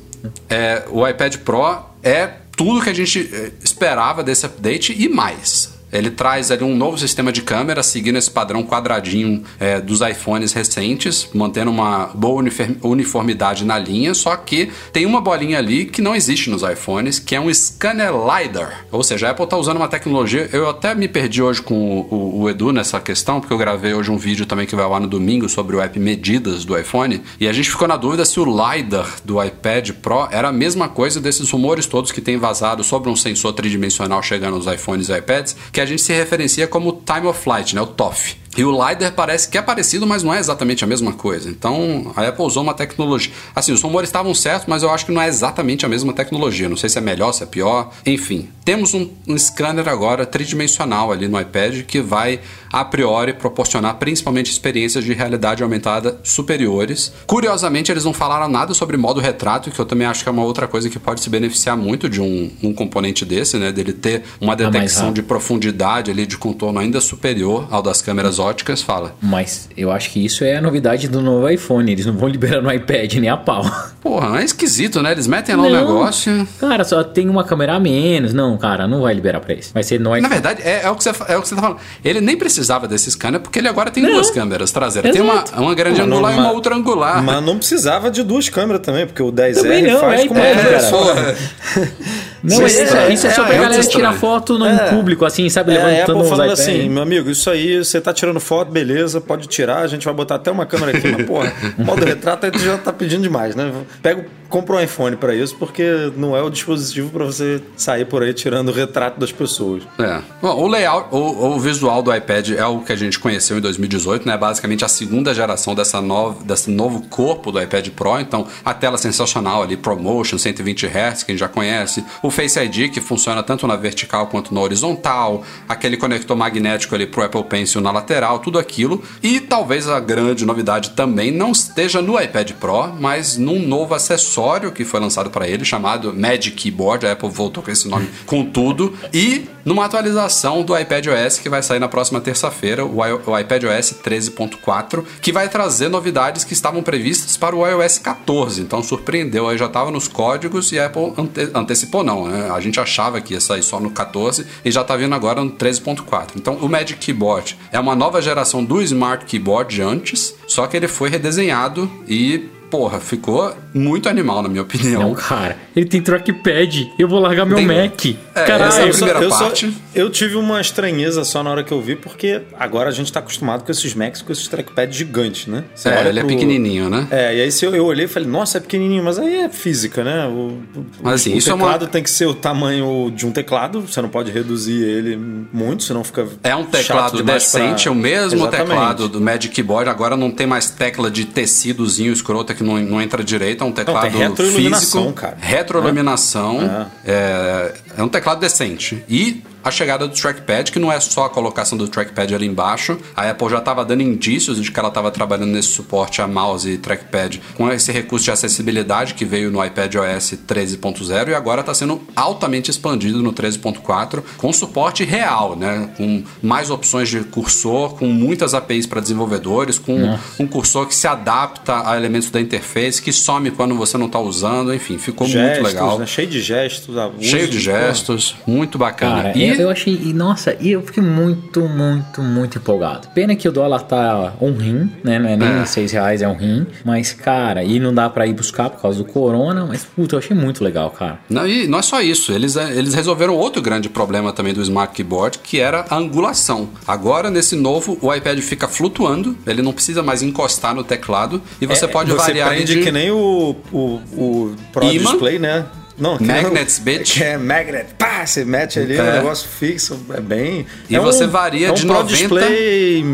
é, o iPad Pro é tudo que a gente é, esperava desse update e mais. Ele traz ali um novo sistema de câmera, seguindo esse padrão quadradinho é, dos iPhones recentes, mantendo uma boa uniformidade na linha, só que tem uma bolinha ali que não existe nos iPhones, que é um scanner LiDAR. Ou seja, a Apple está usando uma tecnologia. Eu até me perdi hoje com o, o- Edu nessa questão, porque eu gravei hoje um vídeo também que vai ar no domingo sobre o app Medidas do iPhone, e a gente ficou na dúvida se o LiDAR do iPad Pro era a mesma coisa desses rumores todos que tem vazado sobre um sensor tridimensional chegando nos iPhones e iPads, que a gente se referencia como Time of Flight, né? O TOF. E o LiDAR parece que é parecido, mas não é exatamente a mesma coisa. Então, a Apple usou uma tecnologia. Assim, os rumores estavam certos, mas eu acho que não é exatamente a mesma tecnologia. Não sei se é melhor, se é pior. Enfim, temos um, um scanner agora tridimensional ali no iPad que vai, a priori, proporcionar principalmente experiências de realidade aumentada superiores. Curiosamente, eles não falaram nada sobre modo retrato, que eu também acho que é uma outra coisa que pode se beneficiar muito de um, um componente desse, né? Dele ter uma mais detecção de profundidade ali, de contorno ainda superior ao das câmeras óticas. Fala. Mas eu acho que isso é a novidade do novo iPhone. Eles não vão liberar no iPad nem a pau. Porra, é esquisito, né? Eles metem lá um negócio. Cara, só tem uma câmera a menos. Não, cara, não vai liberar pra isso. Vai ser no Na iPhone. verdade, é, é o que você, é o que você tá falando. Ele nem precisava desse scanner, porque ele agora tem Não. duas câmeras traseiras. Tem uma, uma grande angular e uma ultra angular. Mas não precisava de duas câmeras também, porque o 10R Também não, faz é com uma câmera cara. só. Não, isso, é, isso é, é, só pra é galera tirar foto no, em É. público, assim, sabe? É, a levantando Apple falando assim, meu amigo, isso aí, você tá tirando foto, beleza, pode tirar, a gente vai botar até uma câmera aqui, mas porra, modo retrato aí tu já tá pedindo demais, né? Pega, compra um iPhone pra isso, porque não é o dispositivo pra você sair por aí tirando o retrato das pessoas. É. Bom, o layout, o, o visual do iPad é o que a gente conheceu em 2018, né? Basicamente a segunda geração dessa nova, desse novo corpo do iPad Pro. Então, a tela sensacional ali, ProMotion, 120 Hz, que a gente já conhece. O Face ID, que funciona tanto na vertical quanto na horizontal. Aquele conector magnético ali pro Apple Pencil na lateral, tudo aquilo. E talvez a grande novidade também não esteja no iPad Pro, mas num novo acessório que foi lançado para ele, chamado Magic Keyboard. A Apple voltou com esse nome com tudo. E numa atualização do iPad OS que vai sair na próxima terça-feira, o, o iPad OS 13.4, que vai trazer novidades que estavam previstas para o iOS 14. Então surpreendeu, aí já estava nos códigos e a Apple ante- antecipou não, né? A gente achava que ia sair só no 14 e já tá vindo agora no 13.4. Então o Magic Keyboard é uma nova geração do Smart Keyboard antes, só que ele foi redesenhado e Porra, ficou muito animal, na minha opinião. Não, cara, ele tem trackpad. Eu vou largar meu Tem- Mac. É, essa é a Caralho. primeira eu, parte. eu tive uma estranheza só na hora que eu vi, porque agora a gente tá acostumado com esses Macs, com esses trackpads gigantes, né? Você É, olha ele é pro- pequenininho, né? É, e aí se eu, eu olhei e falei, nossa, é pequenininho, mas aí é física, né? O, Mas, assim, o isso é uma- teclado tem que ser o tamanho de um teclado, você não pode reduzir ele muito, senão fica É um chato teclado demais pra- decente, é o mesmo Exatamente. teclado do Magic Keyboard. Agora não tem mais tecla de tecidozinho escrota que não, não entra direito. É um teclado tem retroiluminação, físico. cara. Retroiluminação. É. é um teclado decente. E a chegada do trackpad, que não é só a colocação do trackpad ali embaixo. A Apple já estava dando indícios de que ela estava trabalhando nesse suporte a mouse e trackpad com esse recurso de acessibilidade que veio no iPad OS 13.0 e agora está sendo altamente expandido no 13.4 com suporte real, né? Com mais opções de cursor, com muitas APIs para desenvolvedores, com um cursor que se adapta a elementos da interface, que some quando você não está usando, enfim, ficou gestos, muito legal. né? Cheio de gestos. Cheio de gestos, muito bacana. Cara, e eu, eu achei. e, Nossa, e eu fiquei muito, muito, muito empolgado. Pena que o dólar tá um rim, né? Não é nem É. 6 reais, é um rim. Mas, cara, e não dá pra ir buscar por causa do corona. Mas, puta, eu achei muito legal, cara. Não, e não é só isso, eles, eles resolveram outro grande problema também do Smart Keyboard, que era a angulação. Agora, nesse novo, o iPad fica flutuando, ele não precisa mais encostar no teclado e você É, pode você variar prende de... que nem o, o, o Pro Imã? Display, né? Não, Magnets, o- bitch. É magnet, pá, você mete ali É. um negócio fixo, é bem... E é você um, varia é um de Pro 90 Display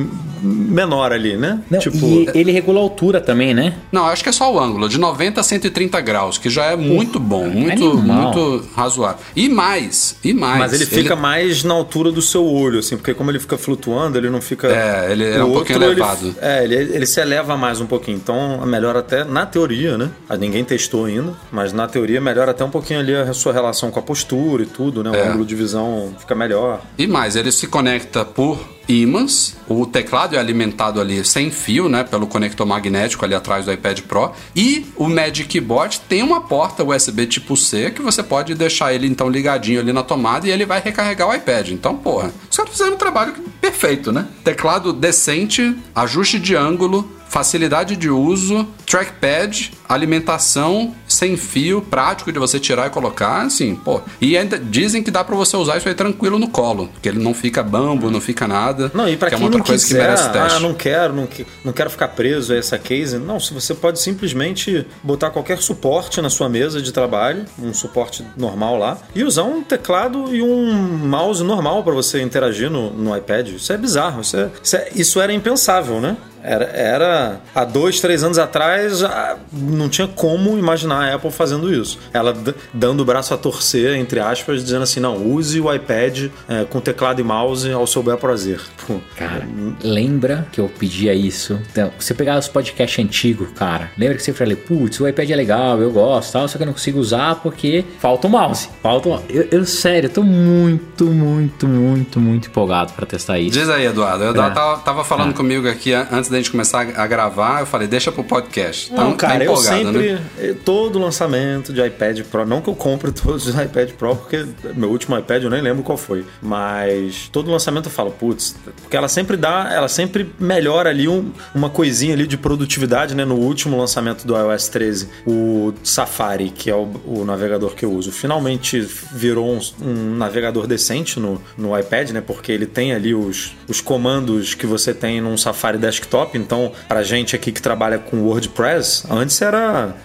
menor ali, né? Não, tipo, e ele regula a altura também, né? Não, acho que é só o ângulo, de 90 a 130 graus, que já é muito bom, muito, animal. muito razoável. E mais, e mais. mas ele fica mais na altura do seu olho, assim, porque como ele fica flutuando, ele não fica... É, ele é um pouquinho outro, ele- elevado. é, ele, ele se eleva mais um pouquinho, então melhora até, na teoria, né? Ah, Ninguém testou ainda, mas na teoria melhora até um pouquinho ali a sua relação com a postura e tudo, né? O É. ângulo de visão fica melhor. E mais, ele se conecta por ímãs. O teclado é alimentado ali sem fio, né, pelo conector magnético ali atrás do iPad Pro. E o Magic Keyboard tem uma porta USB tipo C que você pode deixar ele então ligadinho ali na tomada e ele vai recarregar o iPad. Então, porra, os caras fizeram um trabalho perfeito, né? Teclado decente, ajuste de ângulo, facilidade de uso, trackpad, alimentação sem fio, prático de você tirar e colocar, assim, pô. E ainda dizem que dá pra você usar isso aí tranquilo no colo, que ele não fica bambo, não fica nada. Não, e pra que é quem uma outra não coisa quiser, que merece teste. ah, não quero, não, não quero ficar preso a essa case. Não, se você pode simplesmente botar qualquer suporte na sua mesa de trabalho, um suporte normal lá, e usar um teclado e um mouse normal para você interagir no, no iPad. Isso é bizarro, isso, é- isso é- isso era impensável, né? Era, era há dois, três anos atrás, ah, não tinha como imaginar a Apple fazendo isso. Ela dando o braço a torcer, entre aspas, dizendo assim: não, use o iPad é, com teclado e mouse ao seu bel prazer. Pô, Cara, lembra que eu pedia isso? Então, você pegar os podcasts antigos, cara. Lembra que você falei, putz, o iPad é legal, eu gosto, tal, só que eu não consigo usar porque falta o mouse. Falta o mouse. Eu, eu, sério, eu tô muito, muito, muito, muito empolgado pra testar isso. Diz aí, Eduardo. O Eduardo É. tava, tava falando comigo aqui an- antes da gente começar a gravar. Eu falei, deixa pro podcast. Tá, Não, tá cara, eu empolgado sempre, né? todo lançamento de iPad Pro, não que eu compre todos os iPad Pro, porque meu último iPad eu nem lembro qual foi, mas todo lançamento eu falo, putz, porque ela sempre dá, ela sempre melhora ali um- uma coisinha ali de produtividade, né? No último lançamento do iOS 13, o Safari, que é o, o navegador que eu uso, finalmente virou um, um navegador decente no, no iPad, né? Porque ele tem ali os, os comandos que você tem num Safari desktop. Então, pra gente aqui que trabalha com WordPress, antes era,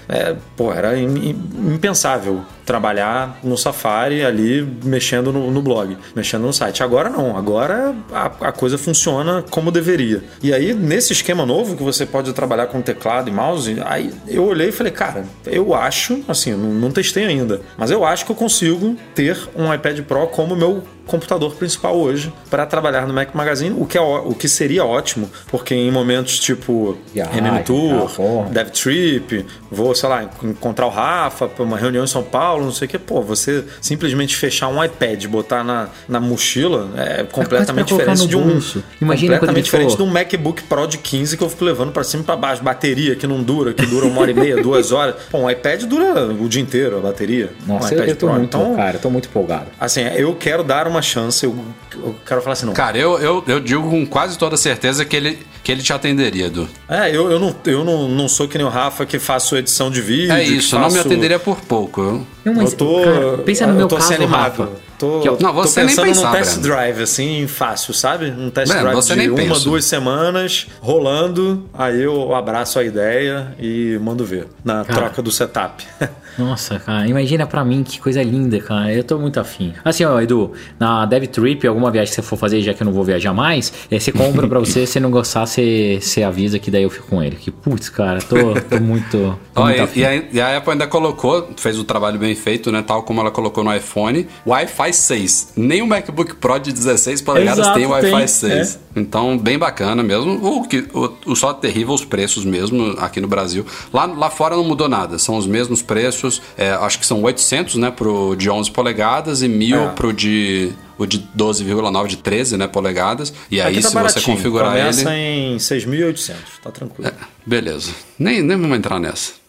é, pô, era im- im- impensável trabalhar no Safari ali mexendo no, no blog, mexendo no site. Agora não, agora a, a coisa funciona como deveria. E aí, nesse esquema novo que você pode trabalhar com teclado e mouse, aí eu olhei e falei, cara, eu acho, assim, não, não testei ainda, mas eu acho que eu consigo ter um iPad Pro como meu computador principal hoje para trabalhar no Mac Magazine, o que, é, o que seria ótimo, porque em momentos tipo MM Tour, porra. Dev Trip, vou, sei lá, encontrar o Rafa pra uma reunião em São Paulo, não sei o que. Pô, você simplesmente fechar um iPad, botar na, na mochila, é completamente pra colocar diferente de um. Imagina completamente diferente de um MacBook Pro de 15 que eu fico levando pra cima e pra baixo. Bateria que não dura, que dura uma hora e meia, duas horas. Pô, um iPad dura o dia inteiro, a bateria. Nossa, um eu, iPad eu tô Pro. muito, Então, cara, eu tô muito empolgado. assim, eu quero dar uma chance, eu, eu quero falar assim, não. Cara, eu, eu, eu digo com quase toda certeza que ele, que ele te atenderia, Edu. É, eu, eu, não, eu não, não sou que nem o Rafa que faço edição de vídeo. É isso, não me faço- atenderia por pouco. eu- Não, mas, eu tô, cara, pensa no eu meu tô caso, animado. Rafa. Tô, Não, você tô nem pensando pensar, num test drive, assim, fácil, sabe? Um test Breno, drive você de nem uma, pensa. duas semanas, rolando, aí eu abraço a ideia e mando ver na Cara. troca do setup. Nossa, cara, imagina pra mim que coisa linda, cara. Eu tô muito afim. Assim, ó, Edu, na Dev Trip, alguma viagem que você for fazer, já que eu não vou viajar mais, é, você compra pra você, se não gostar, você, você avisa que daí eu fico com ele. Que putz, cara, tô, tô muito. Tô Ó, muito e, afim. e a, e a Apple ainda colocou, fez o trabalho bem feito, né? Tal como ela colocou no iPhone, Wi-Fi 6. Nem o MacBook Pro de 16 polegadas Exato, tem Wi-Fi tem, 6. Então, bem bacana mesmo. O, que, o, o só terrível os preços mesmo aqui no Brasil. Lá, lá fora não mudou nada. São os mesmos preços. É, acho que são 800, né? Pro de 11 polegadas e 1000 É. pro de... O de 12,9 de 13 né, polegadas. E aí, Aqui tá se você baratinho, configurar Começa ele. em 6.800, tá tranquilo. Beleza. Nem, nem vamos entrar nessa.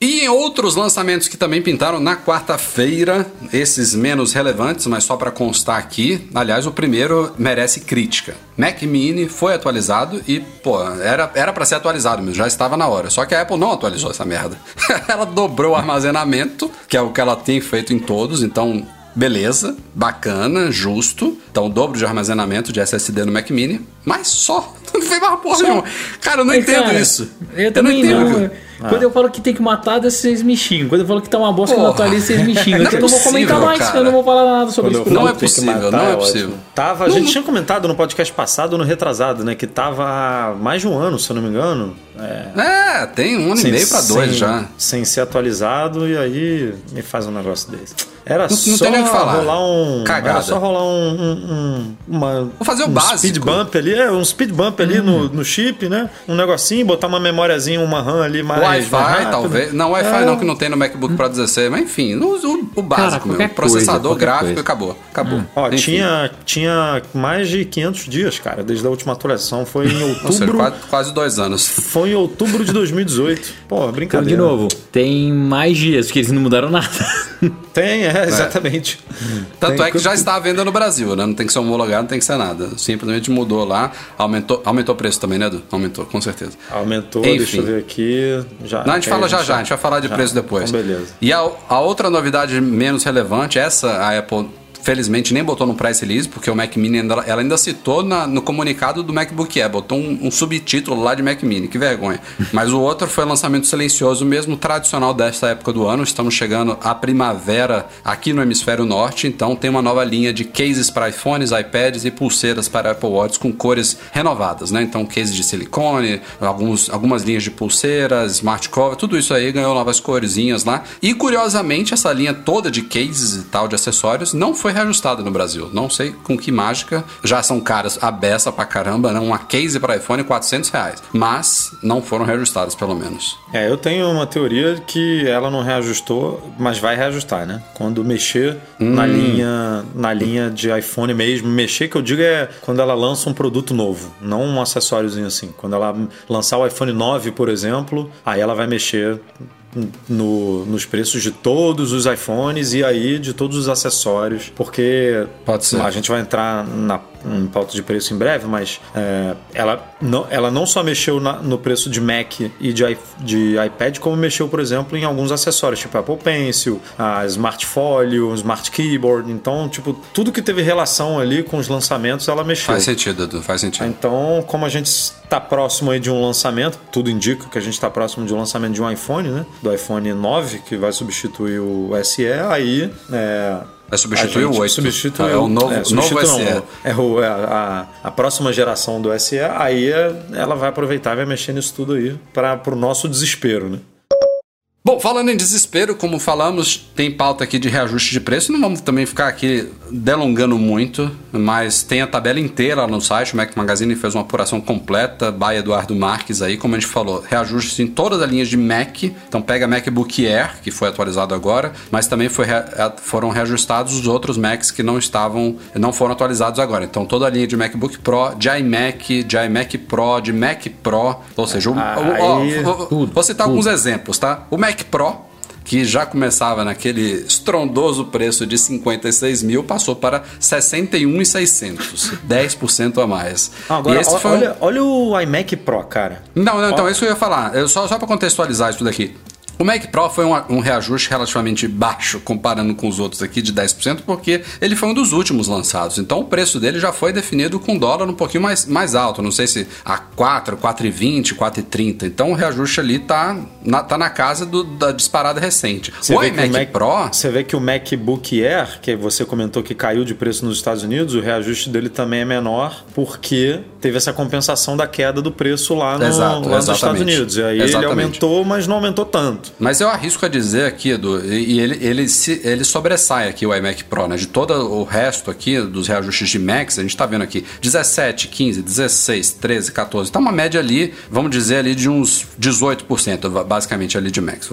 E em outros lançamentos que também pintaram na quarta-feira, esses menos relevantes, mas só para constar aqui. Aliás, o primeiro merece crítica. Mac Mini foi atualizado e, pô, era era para ser atualizado mesmo, já estava na hora. Só que a Apple não atualizou essa merda. ela dobrou o armazenamento, que é o que ela tem feito em todos, então Beleza, bacana, justo. Então, o dobro de armazenamento de SSD no Mac Mini, mas só. Não fez mais porra nenhuma. Cara, eu não Mas, entendo cara, isso. Eu também entendo. não. Quando eu falo que tem que matar, vocês me xingam. Quando eu falo que tá uma bosta que eu não Porra. atualizo, vocês me xingam. Não é eu não vou comentar possível, mais, cara. eu não vou falar nada sobre Quando isso. eu Não é possível, matar, não é ótimo. possível. Tava, a gente tinha comentado no podcast passado, no retrasado, né? Que tava há mais de um ano, se eu não me engano. É, É, tem um ano sem- e meio pra dois sem- já. Sem ser atualizado, e aí me faz um negócio desse. Era Não- não só tem nem o que falar. rolar um. Cagada. Era só rolar um. um- um- uma, Vou fazer o um básico. speed bump ali, é, um speed bump ali no, no chip, né? Um negocinho, botar uma memóriazinha, uma RAM ali mais. Wi-Fi, talvez. Não, Wi-Fi É. não, que não tem no MacBook Pro 16, mas enfim, o, o- básico qualquer mesmo. Processador, coisa, gráfico, coisa. acabou. Acabou. Ó, Enfim. tinha, tinha mais de 500 dias, cara, desde a última atualização. Foi em Ou seja, outubro. quase, quase dois anos. Foi em outubro de 2018. Pô, Então, brincadeira. de novo, tem mais dias, porque eles não mudaram nada. Tem, é, exatamente. Tanto Tem é que já está à venda no Brasil, né? Não tem que ser homologado, não tem que ser nada. Simplesmente mudou lá, aumentou, aumentou o preço também, né, Edu? Aumentou, com certeza. Aumentou, Enfim. deixa eu ver aqui. Já, Não, a gente é, fala já já, a gente vai falar de já. preço depois. Então, beleza. E a, a outra novidade menos relevante, essa a Apple felizmente nem botou no price release, porque o Mac Mini ainda, ela ainda citou na- no comunicado do MacBook Air, botou um, um subtítulo lá de Mac Mini, que vergonha. Mas o outro foi lançamento silencioso, mesmo tradicional desta época do ano. Estamos chegando à primavera aqui no hemisfério norte, então tem uma nova linha de cases para iPhones, iPads e pulseiras para Apple Watch com cores renovadas, né? Então cases de silicone, alguns, algumas linhas de pulseiras, smart cover, tudo isso aí ganhou novas corzinhas lá. E curiosamente, essa linha toda de cases e tal de acessórios não foi reajustada no Brasil. Não sei com que mágica. Já são caras a beça pra caramba, né? Uma case para iPhone 400 reais. Mas não foram reajustadas, pelo menos. É, eu tenho uma teoria que ela não reajustou, mas vai reajustar, né? Quando mexer hum. na linha na linha de iPhone mesmo, mexer que eu digo é quando ela lança um produto novo, não um acessóriozinho assim. Quando ela lançar o iPhone 9, por exemplo, aí ela vai mexer no, nos preços de todos os iPhones e aí de todos os acessórios, porque Pode ser. a gente vai entrar na em pauta de preço em breve, mas é, ela, não, ela não só mexeu na, no preço de Mac e de, de iPad, como mexeu, por exemplo, em alguns acessórios, tipo Apple Pencil, a Smart Folio, Smart Keyboard. Então, tipo, tudo que teve relação ali com os lançamentos, ela mexeu. Faz sentido, Edu, faz sentido. Então, como a gente está próximo aí de um lançamento, tudo indica que a gente está próximo de um lançamento de um iPhone, né? Do iPhone 9, que vai substituir o SE, aí é, Vai substituir o 8. Substitui é o novo, é, novo SE. Não, é, o, é a, a, próxima geração do SE, aí é, ela vai aproveitar e vai mexer nisso tudo aí para o nosso desespero, né? Bom, falando em desespero, como falamos, tem pauta aqui de reajuste de preço. Não vamos também ficar aqui delongando muito, mas tem a tabela inteira lá no site. O Mac Magazine fez uma apuração completa, by Eduardo Marques aí, como a gente falou, reajustes em todas as linhas de Mac. Então pega MacBook Air, que foi atualizado agora, mas também foi, foram reajustados os outros Macs que não estavam, não foram atualizados agora. Então toda a linha de MacBook Pro, de iMac, de iMac Pro, de Mac Pro, ou seja, o, aí, ó, tudo, vou citar tudo. alguns exemplos, tá? O Mac Mac Pro, que já começava naquele estrondoso preço de 56 mil, passou para 61,600, 10% a mais. agora, olha, um... olha o iMac Pro, cara. Não, não, então, isso eu ia falar. Eu, só só para contextualizar isso daqui. O Mac Pro foi um, um, reajuste relativamente baixo comparando com os outros aqui de 10%, porque ele foi um dos últimos lançados. Então o preço dele já foi definido com dólar um pouquinho mais, mais alto, não sei se a 4, 4,20, 4,30. Então o reajuste ali tá na, tá na casa do, da disparada recente. Você o iMac Mac, Pro. Você vê que o MacBook Air, que você comentou que caiu de preço nos Estados Unidos, o reajuste dele também é menor, porque teve essa compensação da queda do preço lá, no, Exato, lá nos Estados Unidos. E aí exatamente. ele aumentou, mas não aumentou tanto. Mas eu arrisco a dizer aqui, Edu, e ele, ele, se, ele sobressai aqui o iMac Pro, né? De todo o resto aqui, dos reajustes de Macs, a gente está vendo aqui 17, 15, 16, 13, 14. Tá uma média ali, vamos dizer ali de uns 18%, basicamente ali de Macs.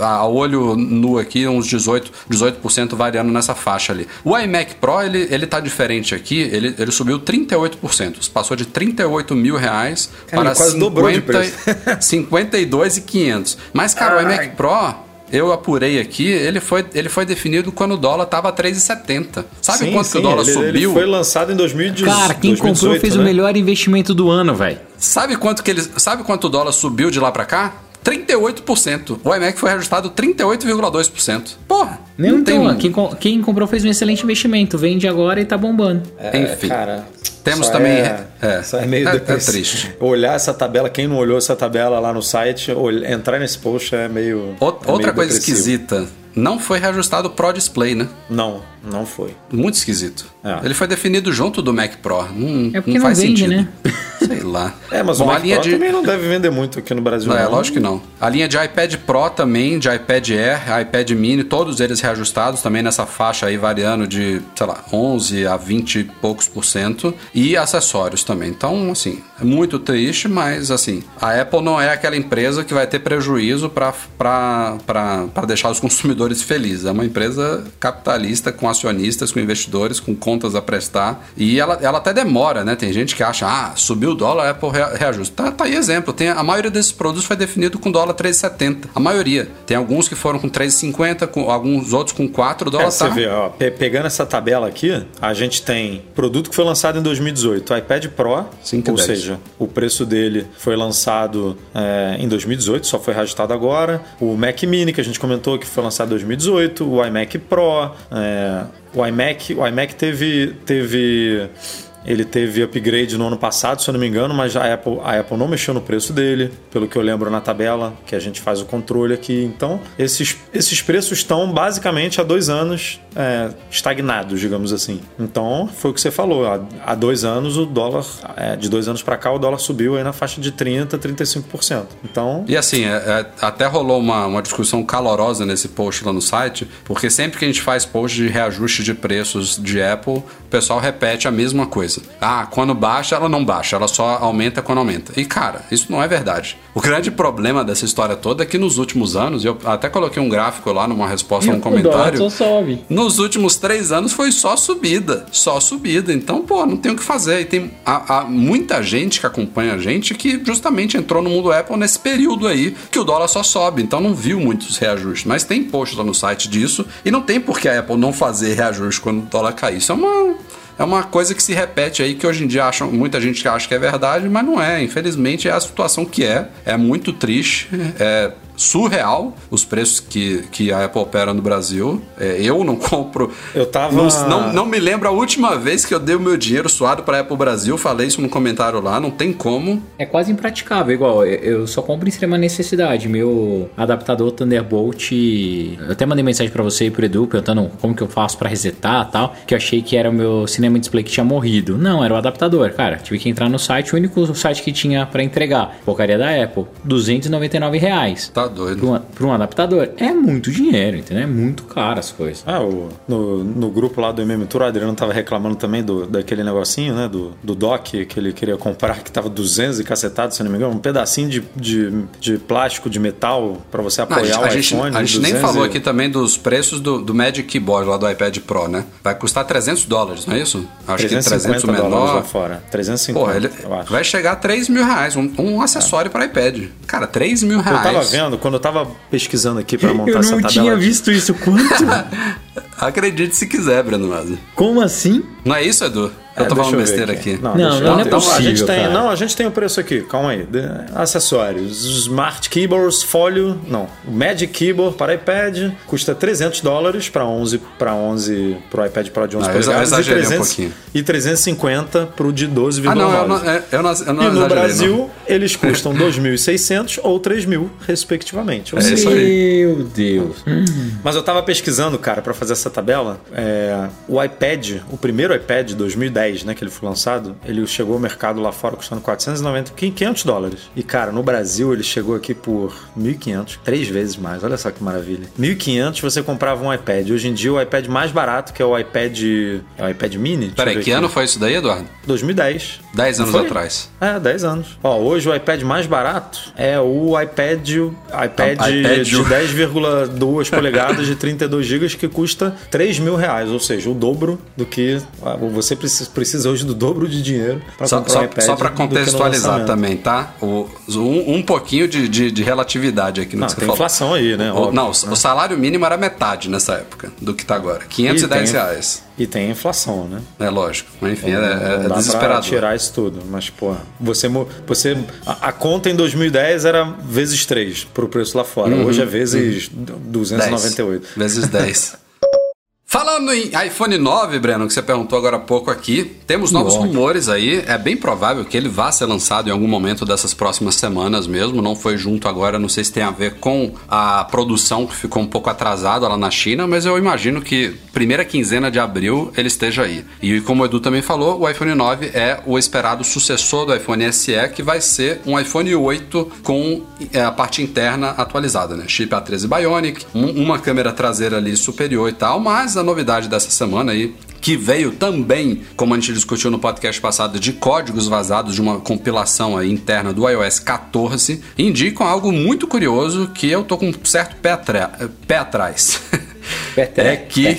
A olho nu aqui, uns 18, 18% variando nessa faixa ali. O iMac Pro, ele, ele tá diferente aqui, ele, ele subiu 38%. Passou de 38 mil reais Cara, para 50, 52,500. Mas, cara, o iMac Pro, eu apurei aqui, ele foi, ele foi definido quando o dólar estava 3,70. Sabe sim, quanto sim, que o dólar ele, subiu? Ele foi lançado em 2018. Cara, quem 2018, comprou fez né? o melhor investimento do ano, velho. Sabe quanto que ele, sabe quanto o dólar subiu de lá para cá? 38%. O iMac foi reajustado 38,2%. Porra! Não, não então, tem... quem, quem comprou fez um excelente investimento. Vende agora e tá bombando. É, Enfim. Cara, temos também. É, é, só é meio é, é triste. Olhar essa tabela, quem não olhou essa tabela lá no site, entrar nesse post é meio. Outra, é outra coisa esquisita não foi reajustado o Pro Display, né? Não, não foi. Muito esquisito. É. Ele foi definido junto do Mac Pro. Não, é porque não, não faz vende, sentido. né? Sei lá. É, mas Bom, o Mac a linha Pro de... também não deve vender muito aqui no Brasil. Não, não. É, lógico que não. A linha de iPad Pro também, de iPad Air, iPad Mini, todos eles reajustados também nessa faixa aí, variando de, sei lá, 11 a 20 e poucos por cento. E acessórios também. Então, assim, é muito triste, mas assim, a Apple não é aquela empresa que vai ter prejuízo para deixar os consumidores felizes. É uma empresa capitalista com acionistas, com investidores, com contas a prestar. E ela, ela até demora, né? Tem gente que acha, ah, subiu o dólar, a Apple reajusta. Tá, tá aí exemplo. Tem, a maioria desses produtos foi definido com dólar 3,70. A maioria. Tem alguns que foram com 3,50, com alguns outros com 4 dólares. É, tá. Você vê, ó, pegando essa tabela aqui, a gente tem produto que foi lançado em 2018, o iPad Pro, 5, ou 10. seja, o preço dele foi lançado é, em 2018, só foi reajustado agora. O Mac Mini, que a gente comentou que foi lançado em 2018, o iMac Pro, é, o iMac, o iMac teve, teve ele teve upgrade no ano passado, se eu não me engano, mas a Apple, a Apple não mexeu no preço dele, pelo que eu lembro na tabela, que a gente faz o controle aqui. Então, esses, esses preços estão basicamente há dois anos é, estagnados, digamos assim. Então, foi o que você falou. Há, há dois anos, o dólar, é, de dois anos para cá, o dólar subiu aí na faixa de 30%, 35%. Então. E assim, é, é, até rolou uma, uma discussão calorosa nesse post lá no site, porque sempre que a gente faz post de reajuste de preços de Apple, pessoal repete a mesma coisa. Ah, quando baixa, ela não baixa, ela só aumenta quando aumenta. E cara, isso não é verdade. O grande problema dessa história toda é que nos últimos anos, eu até coloquei um gráfico lá numa resposta a um comentário. O só sobe. Nos últimos três anos foi só subida. Só subida. Então, pô, não tem o que fazer. E tem há, há muita gente que acompanha a gente que justamente entrou no mundo Apple nesse período aí que o dólar só sobe. Então não viu muitos reajustes. Mas tem post lá no site disso. E não tem por que a Apple não fazer reajuste quando o dólar cair. Isso é uma é uma coisa que se repete aí que hoje em dia acham, muita gente acha que é verdade, mas não é. Infelizmente é a situação que é. É muito triste. É surreal os preços que, que a Apple opera no Brasil. É, eu não compro. Eu tava. Não, não, não, me lembro a última vez que eu dei o meu dinheiro suado para a Apple Brasil. Falei isso no comentário lá, não tem como. É quase impraticável. Igual, eu só compro em extrema necessidade. Meu adaptador Thunderbolt. Eu até mandei mensagem para você e pro Edu perguntando como que eu faço para resetar e tal. Que eu achei que era o meu cinema display que tinha morrido. Não, era o adaptador, cara. Tive que entrar no site, o único site que tinha para entregar. Porcaria da Apple. 299 reais. Tá doido. Pra um, pra um adaptador. É muito dinheiro, entendeu? É muito caro as coisas. Ah, o, no, no grupo lá do MM Tour, o Adriano tava reclamando também do, daquele negocinho, né? Do, do dock que ele queria comprar, que tava 200 e cacetado, se não me engano. Um pedacinho de, de, de plástico, de metal, para você apoiar não, a gente, o iPhone. A gente, a gente nem falou e... aqui também dos preços do, do Magic Keyboard lá do iPad Pro, né? Vai custar 300 dólares, não é isso? Acho que 300 o menor. Lá fora. 350, Pô, ele vai chegar a 3 mil reais. Um, um acessório é. para iPad. Cara, 3 mil reais. Eu tava vendo, quando eu tava pesquisando aqui para montar essa tabela. Eu não tinha visto isso. Quanto? Acredite se quiser, Breno Maza. Como assim? Não é isso, Edu? Eu é, tô falando besteira aqui. aqui. Não, não, não, não é possível, a gente tem, cara. Não, a gente tem o preço aqui. Calma aí. De, acessórios. Smart Keyboards Folio. Não. O Magic Keyboard para iPad custa 300 dólares para 11 para 11 pro iPad Pro de 11 não, polegadas e, 300, um e 350 pro de 12,9. Ah, não, eu não, eu não, eu não E no Brasil não. eles custam 2.600 ou 3.000 respectivamente. É isso aí. Meu Deus. Mas eu tava pesquisando, cara, para fazer essa tabela. É, o iPad, o primeiro iPad de 2010, né, que ele foi lançado, ele chegou ao mercado lá fora custando 490, 500 dólares. E, cara, no Brasil ele chegou aqui por 1.500, três vezes mais. Olha só que maravilha. 1.500 você comprava um iPad. Hoje em dia o iPad mais barato, que é o iPad, é o iPad Mini. Peraí, que aqui. ano foi isso daí, Eduardo? 2010. 10 anos atrás. É, 10 anos. Ó, hoje o iPad mais barato é o iPad, iPad, iPad de 10,2 polegadas de 32 GB que custa 3 mil reais, ou seja, o dobro do que você precisa, hoje do dobro de dinheiro para comprar só, um iPad. Só para contextualizar também, tá? O, um, um pouquinho de, de, de, relatividade aqui no não, que você tem falou. inflação aí, né? O, Óbvio, não, né? o salário mínimo era metade nessa época do que tá agora. 510 e tem, reais. E tem inflação, né? É lógico. Mas enfim, não, é, é, não dá desesperador. tirar isso tudo. Mas, pô, você. você a, a, conta em 2010 era vezes 3 pro preço lá fora. Uhum, Hoje é vezes uhum. 298. 10. Vezes 10. Falando em iPhone 9, Breno, que você perguntou agora há pouco aqui, temos novos Nossa. rumores aí. É bem provável que ele vá ser lançado em algum momento dessas próximas semanas mesmo. Não foi junto agora, não sei se tem a ver com a produção que ficou um pouco atrasada lá na China, mas eu imagino que primeira quinzena de abril ele esteja aí. E como o Edu também falou, o iPhone 9 é o esperado sucessor do iPhone SE, que vai ser um iPhone 8 com a parte interna atualizada, né? Chip A13 Bionic, uma câmera traseira ali superior e tal, mas a novidade dessa semana aí, que veio também, como a gente discutiu no podcast passado, de códigos vazados de uma compilação aí interna do iOS 14, indicam algo muito curioso que eu tô com um certo pé, pé atrás. É que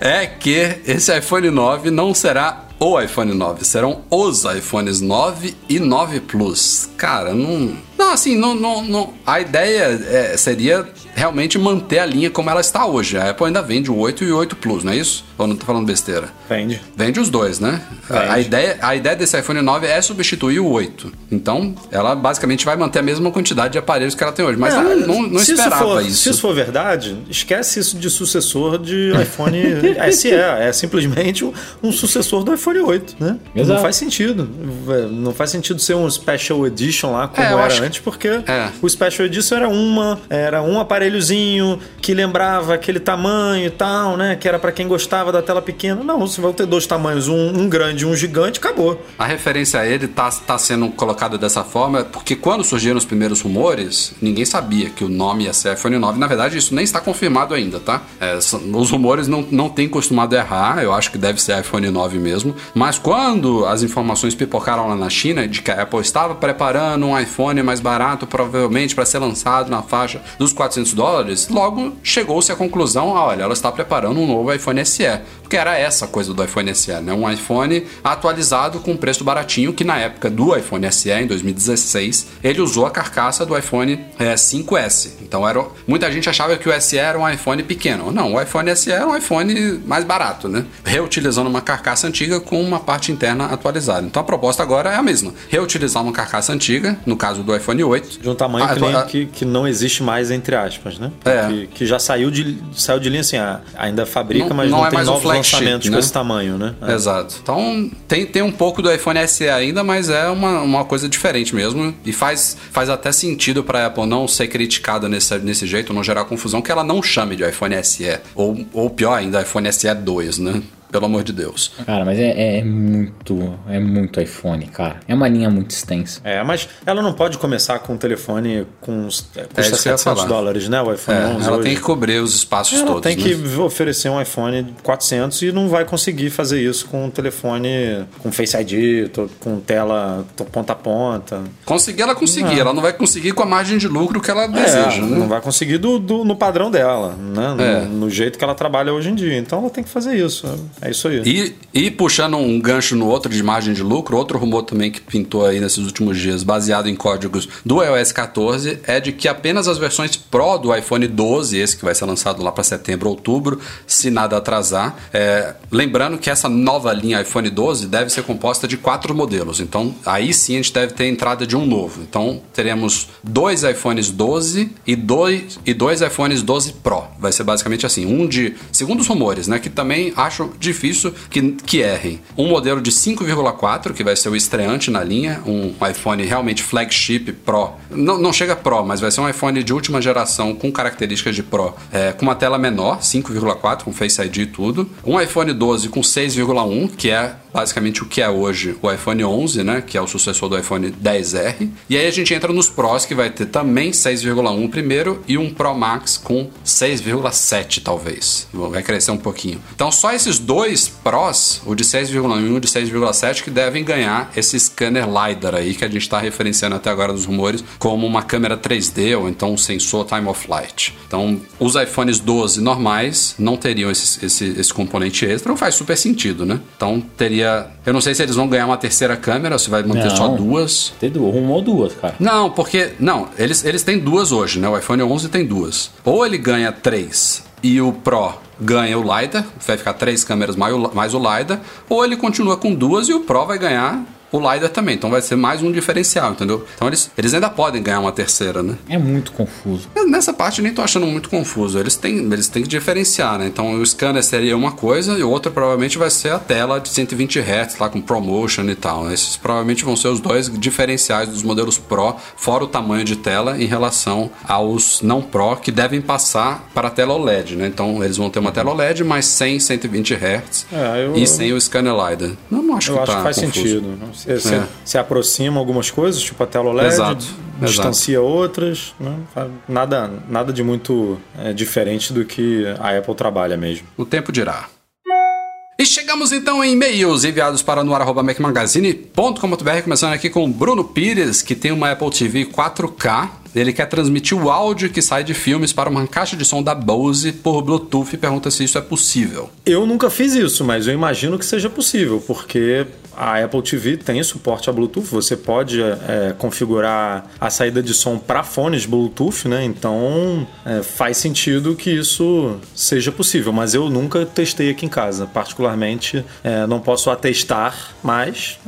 é que esse iPhone 9 não será o iPhone 9, serão os iPhones 9 e 9 Plus. Cara, não não, assim, não, não, não. a ideia é, seria realmente manter a linha como ela está hoje. A Apple ainda vende o 8 e o 8 Plus, não é isso? Ou não tô falando besteira? Vende. Vende os dois, né? A, a, ideia, a ideia desse iPhone 9 é substituir o 8. Então, ela basicamente vai manter a mesma quantidade de aparelhos que ela tem hoje. Mas não, não, não esperava isso, for, isso. Se isso for verdade, esquece isso de sucessor de iPhone SE. É simplesmente um, um, sucessor do iPhone 8, né? Exato. Não faz sentido. Não faz sentido ser um Special Edition lá como é, era acho, antes. porque é. o Special Edition era uma, era um aparelhozinho que lembrava aquele tamanho e tal, né? Que era para quem gostava da tela pequena. Não, você vai ter dois tamanhos, um, um grande e um gigante, acabou. A referência a ele tá, tá sendo colocada dessa forma porque quando surgiram os primeiros rumores, ninguém sabia que o nome ia ser iPhone 9. Na verdade, isso nem está confirmado ainda, tá? É, os rumores não, não têm costumado errar, eu acho que deve ser iPhone 9 mesmo. Mas quando as informações pipocaram lá na China de que a Apple estava preparando um iPhone mais barato, provavelmente para ser lançado na faixa dos 400 dólares, logo chegou-se à conclusão: ah, olha, ela está preparando um novo iPhone SE. Porque era essa coisa do iPhone SE, né? Um iPhone atualizado com preço baratinho, que na época do iPhone SE, em 2016, ele usou a carcaça do iPhone é, 5S. Então era, muita gente achava que o SE era um iPhone pequeno. Não, o iPhone SE era um iPhone mais barato, né? Reutilizando uma carcaça antiga com uma parte interna atualizada. Então a proposta agora é a mesma: reutilizar uma carcaça antiga, no caso do iPhone 8. De um tamanho a, a, que, que não existe mais, entre aspas, né? É. Que, que já saiu de, saiu de linha assim, ah, ainda fabrica, não, mas não, não é tem mais novos um lançamentos né? com esse tamanho, né? É. Exato. Então tem, tem um pouco do iPhone SE ainda, mas é uma, uma coisa diferente mesmo. E faz, faz até sentido para a Apple não ser criticada nesse, nesse jeito, não gerar confusão, que ela não chame de iPhone SE. Ou, ou pior ainda, iPhone SE 2, né? Pelo amor de Deus. Cara, mas é, é, muito, é muito iPhone, cara. É uma linha muito extensa. É, mas ela não pode começar com um telefone com é, custa é 700 dólares, né? O iPhone é, 11 Ela hoje. tem que cobrir os espaços ela todos. tem né? que oferecer um iPhone de 400 e não vai conseguir fazer isso com um telefone com Face ID, com tela ponta a ponta. Conseguir ela conseguir, não. ela não vai conseguir com a margem de lucro que ela deseja. Né? Não vai conseguir do, do, no padrão dela, né? No, é. no jeito que ela trabalha hoje em dia. Então ela tem que fazer isso. É isso aí. E, e puxando um gancho no outro de margem de lucro, outro rumor também que pintou aí nesses últimos dias, baseado em códigos do iOS 14, é de que apenas as versões Pro do iPhone 12, esse que vai ser lançado lá para setembro, outubro, se nada atrasar. É, lembrando que essa nova linha iPhone 12 deve ser composta de quatro modelos, então aí sim a gente deve ter entrada de um novo. Então teremos dois iPhones 12 e dois, e dois iPhones 12 Pro. Vai ser basicamente assim, um de, segundo os rumores, né, que também acho difícil que que errem. Um modelo de 5,4, que vai ser o estreante na linha, um iPhone realmente flagship Pro. Não, não chega Pro, mas vai ser um iPhone de última geração com características de Pro, é, com uma tela menor, 5,4, com Face ID e tudo. Um iPhone 12 com 6,1, que é basicamente o que é hoje o iPhone 11, né, que é o sucessor do iPhone 10R. E aí a gente entra nos Pros, que vai ter também 6,1 primeiro e um Pro Max com 6,7 talvez. Vai crescer um pouquinho. Então só esses dois Pros, o de 6,1 e o de 6,7, que devem ganhar esse scanner LiDAR aí que a gente está referenciando até agora nos rumores como uma câmera 3D ou então um sensor time of flight. Então os iPhones 12 normais não teriam esse, esse, esse componente extra, faz super sentido, né? Então teria. Eu não sei se eles vão ganhar uma terceira câmera, se vai manter não, só duas. Tem duas, uma ou duas, cara. Não, porque. Não, eles, eles têm duas hoje, né? O iPhone 11 tem duas. Ou ele ganha três e o Pro ganha o LiDAR, vai ficar três câmeras mais o, LiDAR, ou ele continua com duas e o Pro vai ganhar o LiDAR também. Então vai ser mais um diferencial, entendeu? Então eles, eles ainda podem ganhar uma terceira, né? É muito confuso. Nessa parte eu nem tô achando muito confuso. Eles têm, eles têm que diferenciar, né? Então o scanner seria uma coisa e outra provavelmente vai ser a tela de 120 Hz lá com promotion e tal. Esses provavelmente vão ser os dois diferenciais dos modelos Pro, fora o tamanho de tela em relação aos não Pro que devem passar para a tela OLED, né? Então eles vão ter uma tela OLED, mas sem 120 Hz é, eu, e sem o scanner LiDAR. Não, não acho eu que acho tá que faz confuso. sentido. Você, se, é. se aproxima algumas coisas, tipo a tela OLED, Exato. distancia Exato. outras. Né? Nada, nada de muito é, diferente do que a Apple trabalha mesmo. O tempo dirá. E chegamos então em e-mails enviados para noar.macmagazine.com.br, começando aqui com Bruno Pires, que tem uma Apple TV 4K. Ele quer transmitir o áudio que sai de filmes para uma caixa de som da Bose por Bluetooth e pergunta se isso é possível. Eu nunca fiz isso, mas eu imagino que seja possível, porque a Apple TV tem suporte a Bluetooth, você pode é, configurar a saída de som para fones Bluetooth, né? Então é, faz sentido que isso seja possível, mas eu nunca testei aqui em casa. Particularmente, é, não posso atestar, mas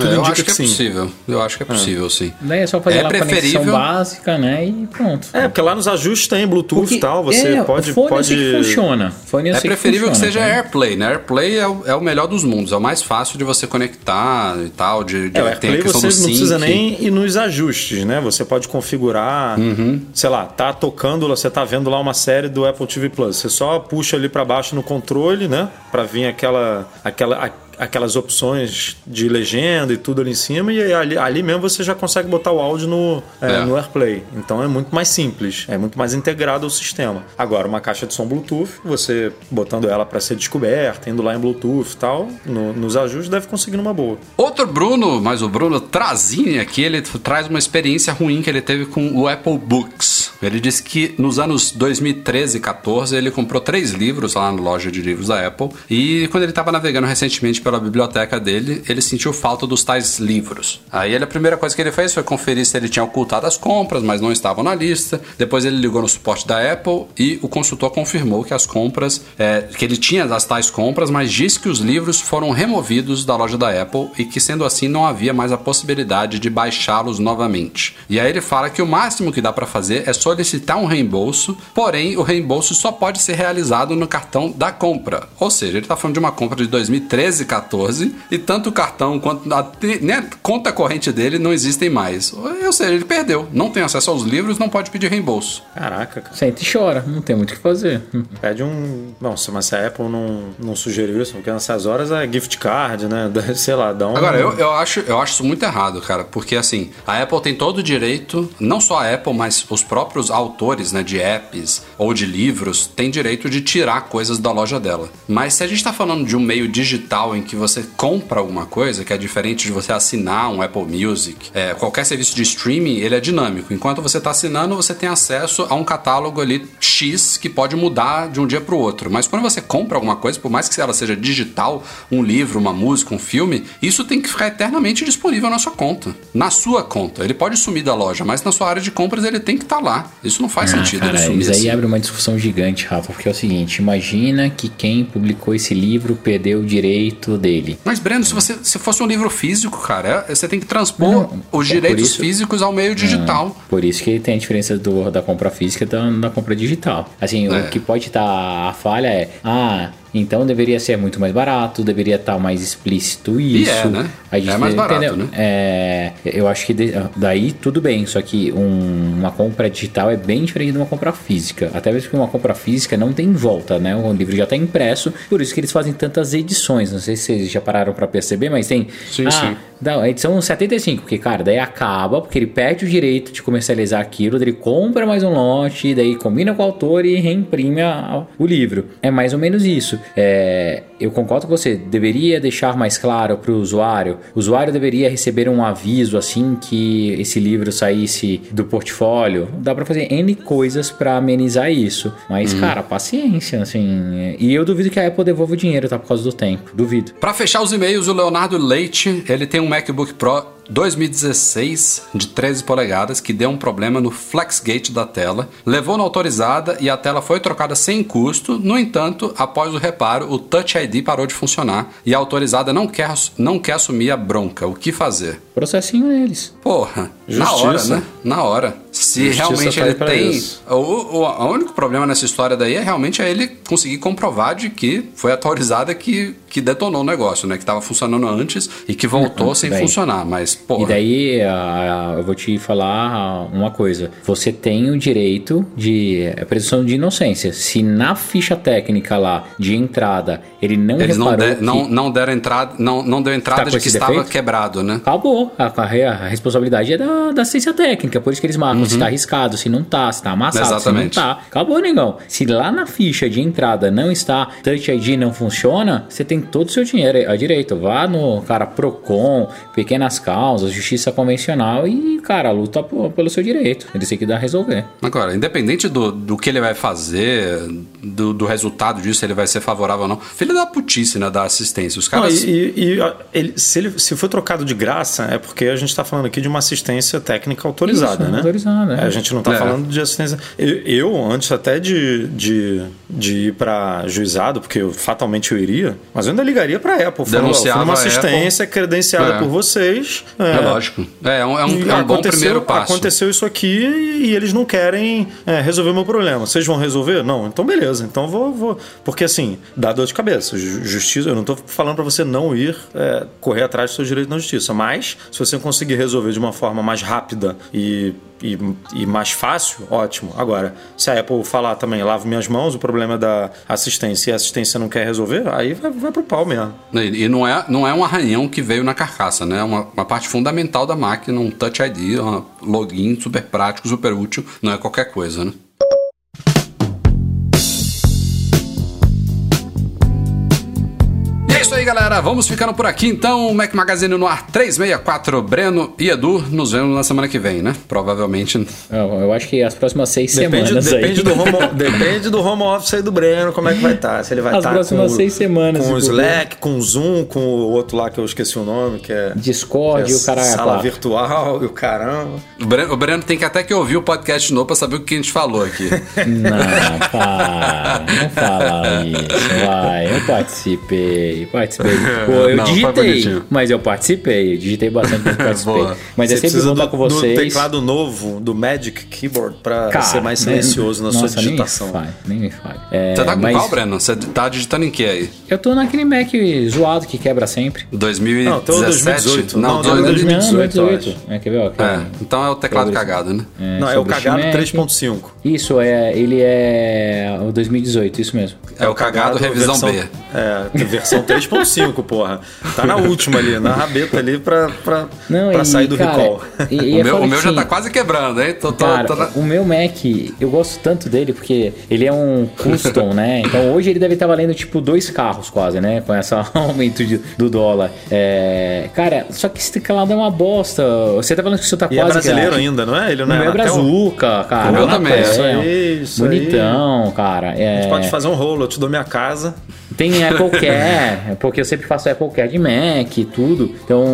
é, tudo eu indica acho que, que é possível. Eu acho que é possível, sim. Daí é só fazer é lá preferível, base básica, né? E pronto. É, porque lá nos ajustes tem Bluetooth e tal, você é, pode. Fone pode... Eu sei que funciona. Fone eu é sei preferível que, funciona, seja tá? AirPlay, né? AirPlay é o, é o melhor dos mundos, é o mais fácil de você conectar e tal. De, de, É, tem a AirPlay questão você do não precisa nem ir nos ajustes, né? Você pode configurar, Uhum. sei lá, tá tocando, você tá vendo lá uma série do Apple TV Plus. Você só puxa ali para baixo no controle, né? Para vir aquela, aquela, aquelas opções de legenda e tudo ali em cima e ali, ali mesmo você já consegue botar o áudio no, é, É. no AirPlay. Então é muito mais simples, é muito mais integrado ao sistema. Agora, uma caixa de som Bluetooth, você botando ela para ser descoberta, indo lá em Bluetooth e tal, no- nos ajustes deve conseguir numa boa. Outro Bruno, mas o Bruno Trazini aqui, ele traz uma experiência ruim que ele teve com o Apple Books. Ele disse que nos anos 2013 e 14 ele comprou três livros lá na loja de livros da Apple e quando ele estava navegando recentemente pela biblioteca dele, ele sentiu falta dos tais livros. Aí ele, a primeira coisa que ele fez foi conferir se ele tinha ocultado as compras, mas não estavam na lista. Depois ele ligou no suporte da Apple e o consultor confirmou que as compras, é, que ele tinha as tais compras, mas disse que os livros foram removidos da loja da Apple e que sendo assim não havia mais a possibilidade de baixá-los novamente. E aí ele fala que o máximo que dá para fazer é solicitar um reembolso, porém o reembolso só pode ser realizado no cartão da compra. Ou seja, ele está falando de uma compra de 2013 e 14 e tanto o cartão quanto a, a conta corrente dele não existem mais. Ou seja, ele perdeu, não tem acesso aos livros, não pode pedir reembolso. Caraca, cara. Sente e chora, não tem muito o que fazer. Pede um. Não, se- mas se a Apple não, não sugeriu isso, porque nessas horas é gift card, né? Sei lá, dá um. Agora, eu, eu, acho, eu acho isso muito errado, cara, porque assim, a Apple tem todo o direito, não só a Apple, mas os próprios autores né, de apps ou de livros têm direito de tirar coisas da loja dela. Mas se a gente tá falando de um meio digital em que você compra alguma coisa, que é diferente de você assinar um Apple Music, é, qualquer serviço de streaming, ele é dinâmico. Enquanto você tá assinando, você tem acesso a um catálogo ali X que pode mudar de um dia para o outro. Mas quando você compra alguma coisa, por mais que ela seja digital, um livro, uma música, um filme, isso tem que ficar eternamente disponível na sua conta. Na sua conta. Ele pode sumir da loja, mas na sua área de compras ele tem que estar lá. Isso não faz Ah, sentido cara, isso aí assim. abre uma discussão gigante, Rafa, porque é o seguinte: imagina que quem publicou esse livro perdeu o direito dele. Mas, Breno, se você se fosse um livro físico, cara, é- você tem que transpor Não, os é por direitos isso- físicos ao meio digital. Por isso que tem a diferença do, da compra física e da, da compra digital. Assim, É. o que pode estar a falha é, ah, então deveria ser muito mais barato, deveria estar mais explícito isso. é, né? A gente É mais deve- barato, entendeu? né? É, eu acho que de- daí tudo bem, só que um- uma compra digital é bem diferente de uma compra física. Até mesmo que uma compra física não tem volta, né? O livro já está impresso, por isso que eles fazem tantas edições. Não sei se vocês já pararam para perceber, mas tem. Sim, ah, sim. da edição 75, porque, cara, daí acaba, porque ele perde o direito de comercializar aquilo, daí ele compra mais um lote, daí combina com o autor e reimprime a- o livro. É mais ou menos isso. É, eu concordo com você, deveria deixar mais claro para o usuário. O usuário deveria receber um aviso assim que esse livro saísse do portfólio. Dá para fazer N coisas para amenizar isso. Mas, cara, paciência, assim. é, E eu duvido que a Apple devolva o dinheiro, tá? Por causa do tempo. Duvido. Para fechar os e-mails, o Leonardo Leite, ele tem um MacBook Pro 2016 de 13 polegadas que deu um problema no FlexGate da tela, levou na autorizada e a tela foi trocada sem custo. No entanto, após o reparo, o Touch ID parou de funcionar e a autorizada não quer, não quer assumir a bronca. O que fazer? Processinho neles. Porra, na Justiça. hora, né? Na hora. Se Justiça realmente tá ele tem. O, o, o único problema nessa história daí é realmente é ele conseguir comprovar de que foi autorizada que, que detonou o negócio, né? Que estava funcionando antes e que voltou sem daí- funcionar. Mas, porra. E daí, eu vou te falar uma coisa. Você tem o direito de é, presunção de inocência. Se na ficha técnica lá de entrada ele não Eles não, de- que não, não deram entrada, não, não deu entrada Tá de que estava defeito? quebrado, né? Acabou. A, a- a responsabilidade é da, da assistência técnica. Por isso que eles marcam se tá arriscado, se não tá, se tá amassado, Uhum. Exatamente. se não tá. Acabou, negão. Se lá na ficha de entrada não está, Touch ID não funciona, você tem todo o seu dinheiro a direito. Vá no, cara, Procon, pequenas causas, justiça convencional e, cara, luta pelo seu direito. Eles têm que dar a resolver. Agora, independente do, do que ele vai fazer, do, do resultado disso, se ele vai ser favorável ou não, filho da putice, né? Da assistência. Os Não, caras. e, e- e, ó, ele- se, ele, se for trocado de graça, é porque a gente está falando aqui de uma assistência técnica autorizada, Isso, né? autorizada, é. A gente não está É. falando de assistência. Eu, eu, antes até de, de, de ir para juizado, porque eu, fatalmente eu iria, mas eu ainda ligaria para a Apple. Falando, ó, Denunciava foi uma a Apple. assistência credenciada É. por vocês. É, lógico. É, é um, é um- é um bom aconteceu- primeiro passo. Aconteceu isso aqui e eles não querem é, resolver o meu problema. Vocês vão resolver? Não. Então beleza. Então vou, vou. Porque assim, dá dor de cabeça. Ju- Justiça, eu não tô falando para você não ir é, correr atrás dos seus direitos na justiça. Mas se você conseguir resolver de uma forma mais rápida e. E, e mais fácil, ótimo. Agora, se a Apple falar também, lavo minhas mãos, o problema é da assistência e a assistência não quer resolver, aí vai, vai pro pau mesmo. E e não é, não é um arranhão que veio na carcaça, né? É uma, uma parte fundamental da máquina, um Touch ID, um login super prático, super útil, não é qualquer coisa, né? Aí, galera. Vamos ficando por aqui então. Mac Magazine no ar 364. Breno e Edu, nos vemos na semana que vem, né? Provavelmente. Eu, eu acho que as próximas seis Depende, semanas depende, aí. do home, depende do home office aí do Breno, como é que vai estar. Se ele vai As estar próximas com, o- seis semanas, com o Slack, com o Zoom, com o outro lá que eu esqueci o nome, que é, Discord que é e o cara sala virtual e o caramba. O Breno, o Breno tem que até que ouvir o podcast de novo pra saber o que a gente falou aqui. Não, para. Não fala isso. Vai, eu participei. Participei. Pô, eu Não, digitei, mas eu participei. Eu digitei bastante, mas participei. Boa. Mas é Você sempre precisa bom do, estar com do vocês. teclado novo, do Magic Keyboard, pra Cara, ser mais silencioso na Nossa, sua digitação. Nem me fale, nem me fale. É, Você tá com mas qual, Breno? Você tá digitando em que aí? Eu tô naquele Mac zoado que quebra sempre. 2017? Não, tô 2018. Não, Não, dois- não, 2018, 2018, É, quer ver? Ó, que É, então é o teclado cagado, né? Não, é o cagado Mac. 3.5. Isso, é, ele é o 2018, isso mesmo. É o cagado revisão versão, B. É, versão 3.5, porra. Tá na última ali, na rabeta ali pra, pra, Não, pra e, sair do cara, recall. E, e O é meu, foda o meu já tá quase quebrando, hein? Tô, tô, Cara, tô na- o meu Mac, eu gosto tanto dele porque ele é um custom, né? Então hoje ele deve estar valendo tipo dois carros quase, né? Com esse aumento de- do dólar. É, cara, só que esse teclado é uma bosta. Você tá falando que o seu tá E é quase brasileiro grátis. ainda, não é? Ele O não é meu é Anatel? brazuca, cara. O meu também. Isso aí, isso aí. Bonitão, cara. É, A gente pode fazer um rolo, eu te dou minha casa. Tem AppleCare, porque eu sempre faço AppleCare de Mac e tudo. Então,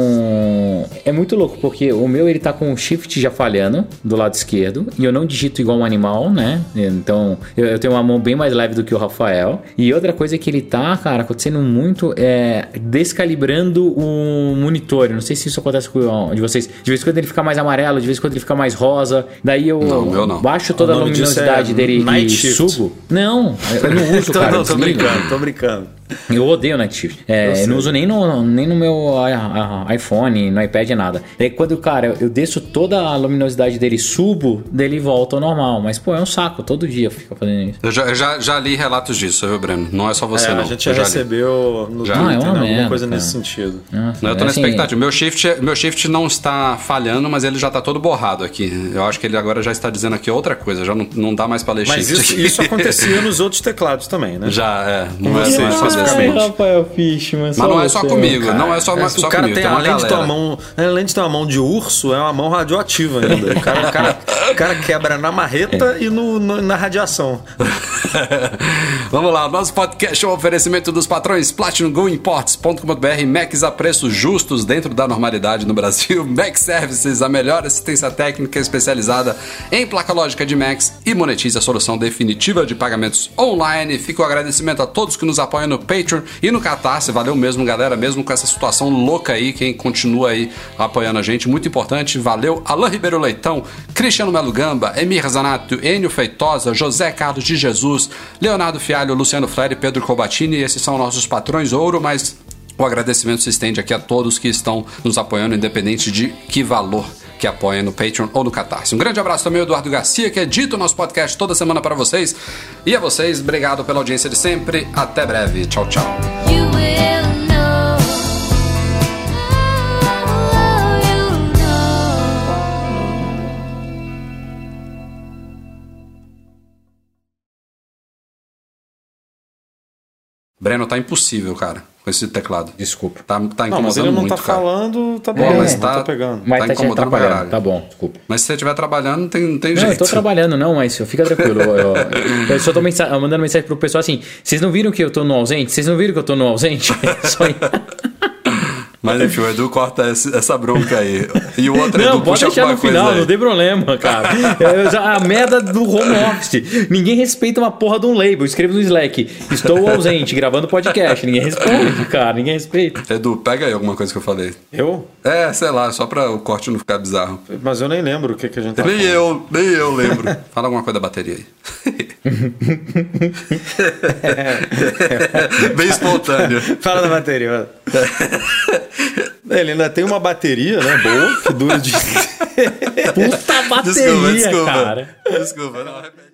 é muito louco, porque o meu ele tá com o shift já falhando do lado esquerdo, e eu não digito igual um animal, né? Então, eu, eu tenho uma mão bem mais leve do que o Rafael. E outra coisa que ele tá, cara, acontecendo muito é descalibrando o monitor. Eu não sei se isso acontece com o de vocês. De vez em quando ele fica mais amarelo, de vez em quando ele fica mais rosa. Daí eu Não, não. baixo toda a disso luminosidade é dele Night e Shift. subo. Não, eu não uso, cara. não, tô brincando, tô brincando. Eu odeio Night Shift. É, eu, não uso nem no, nem no meu ah, ah, iPhone, no iPad, nada. É quando, cara, eu desço toda a luminosidade dele, subo, dele volta ao normal. Mas, pô, é um saco. Todo dia fica fazendo isso. Eu já, eu já, já li relatos disso, viu, Breno? Não é só você, É, não. a gente já li. recebeu no Já. Twitter, Ah, é uma né, alguma merda, coisa cara. nesse sentido. Nossa, Não, eu tô na assim, expectativa. Meu shift, meu shift não está falhando, mas ele já tá todo borrado aqui. Eu acho que ele agora já está dizendo aqui outra coisa. Já não, não dá mais pra ler Mas shift. isso, aqui. isso acontecia nos outros teclados também, né? Já, é. Não é você, especificamente. Rafael Fishman, Mas não é só comigo, não é só, É, só o cara comigo. tem, tem uma além de ter uma galera. mão, além de ter uma mão de urso, é uma mão radioativa ainda. O cara, o cara, o cara quebra na marreta e no, no- na radiação. Vamos lá, nosso podcast é um oferecimento dos patrões PlatinumGoImports.com.br Macs a preços justos dentro da normalidade no Brasil. Mac Services, a melhor assistência técnica especializada em placa lógica de Macs e monetize a solução definitiva de pagamentos online. Fica o agradecimento a todos que nos apoiam no Patreon e no Catarse. Valeu mesmo, galera, mesmo com essa situação louca aí, quem continua aí apoiando a gente, muito importante. Valeu, Alain Ribeiro Leitão, Cristiano Melo Gamba, Emir Zanato, Enio Feitosa, José Carlos de Jesus, Leonardo Fialho, Luciano Freire Pedro Cobatini. Esses são nossos patrões ouro, mas o agradecimento se estende aqui a todos que estão nos apoiando, independente de que valor que apoia no Patreon ou no Catarse. Um grande abraço também ao Eduardo Garcia, que edita o nosso podcast toda semana para vocês. E a vocês, obrigado pela audiência de sempre. Até breve. Tchau, tchau. Breno, tá impossível, cara, com esse teclado. Desculpa. Tá, tá Não, incomodando mas ele não muito, tá cara. falando, tá bom, É, mas não tá- tá pegando. Mas Tá tá, incomodando caralho. Tá bom, desculpa. Mas se você estiver trabalhando, não tem, não tem Não, jeito. eu tô trabalhando, não, mas fica tranquilo. Eu, eu- eu só tô mensa- mandando mensagem pro pessoal assim: vocês não viram que eu tô no ausente? Vocês não viram que eu tô no ausente? Só. Mas enfim, o Edu corta essa bronca aí. E o outro Não, Edu pode puxa deixar no final, não tem problema, cara. É, a merda do home office. Ninguém respeita uma porra de um label. Eu escrevo no Slack. Estou ausente, gravando podcast. Ninguém responde, cara. Ninguém respeita. Edu, pega aí alguma coisa que eu falei. Eu? É, sei lá, só pra o corte não ficar bizarro. Mas eu nem lembro o que, que a gente tá nem falando. eu, nem eu lembro. Fala alguma coisa da bateria aí. Bem espontâneo. Fala da bateria. vai. Ele ainda tem uma bateria, né? Boa, que dura de. Puta bateria, Desculpa, desculpa. cara. Desculpa, não, repete.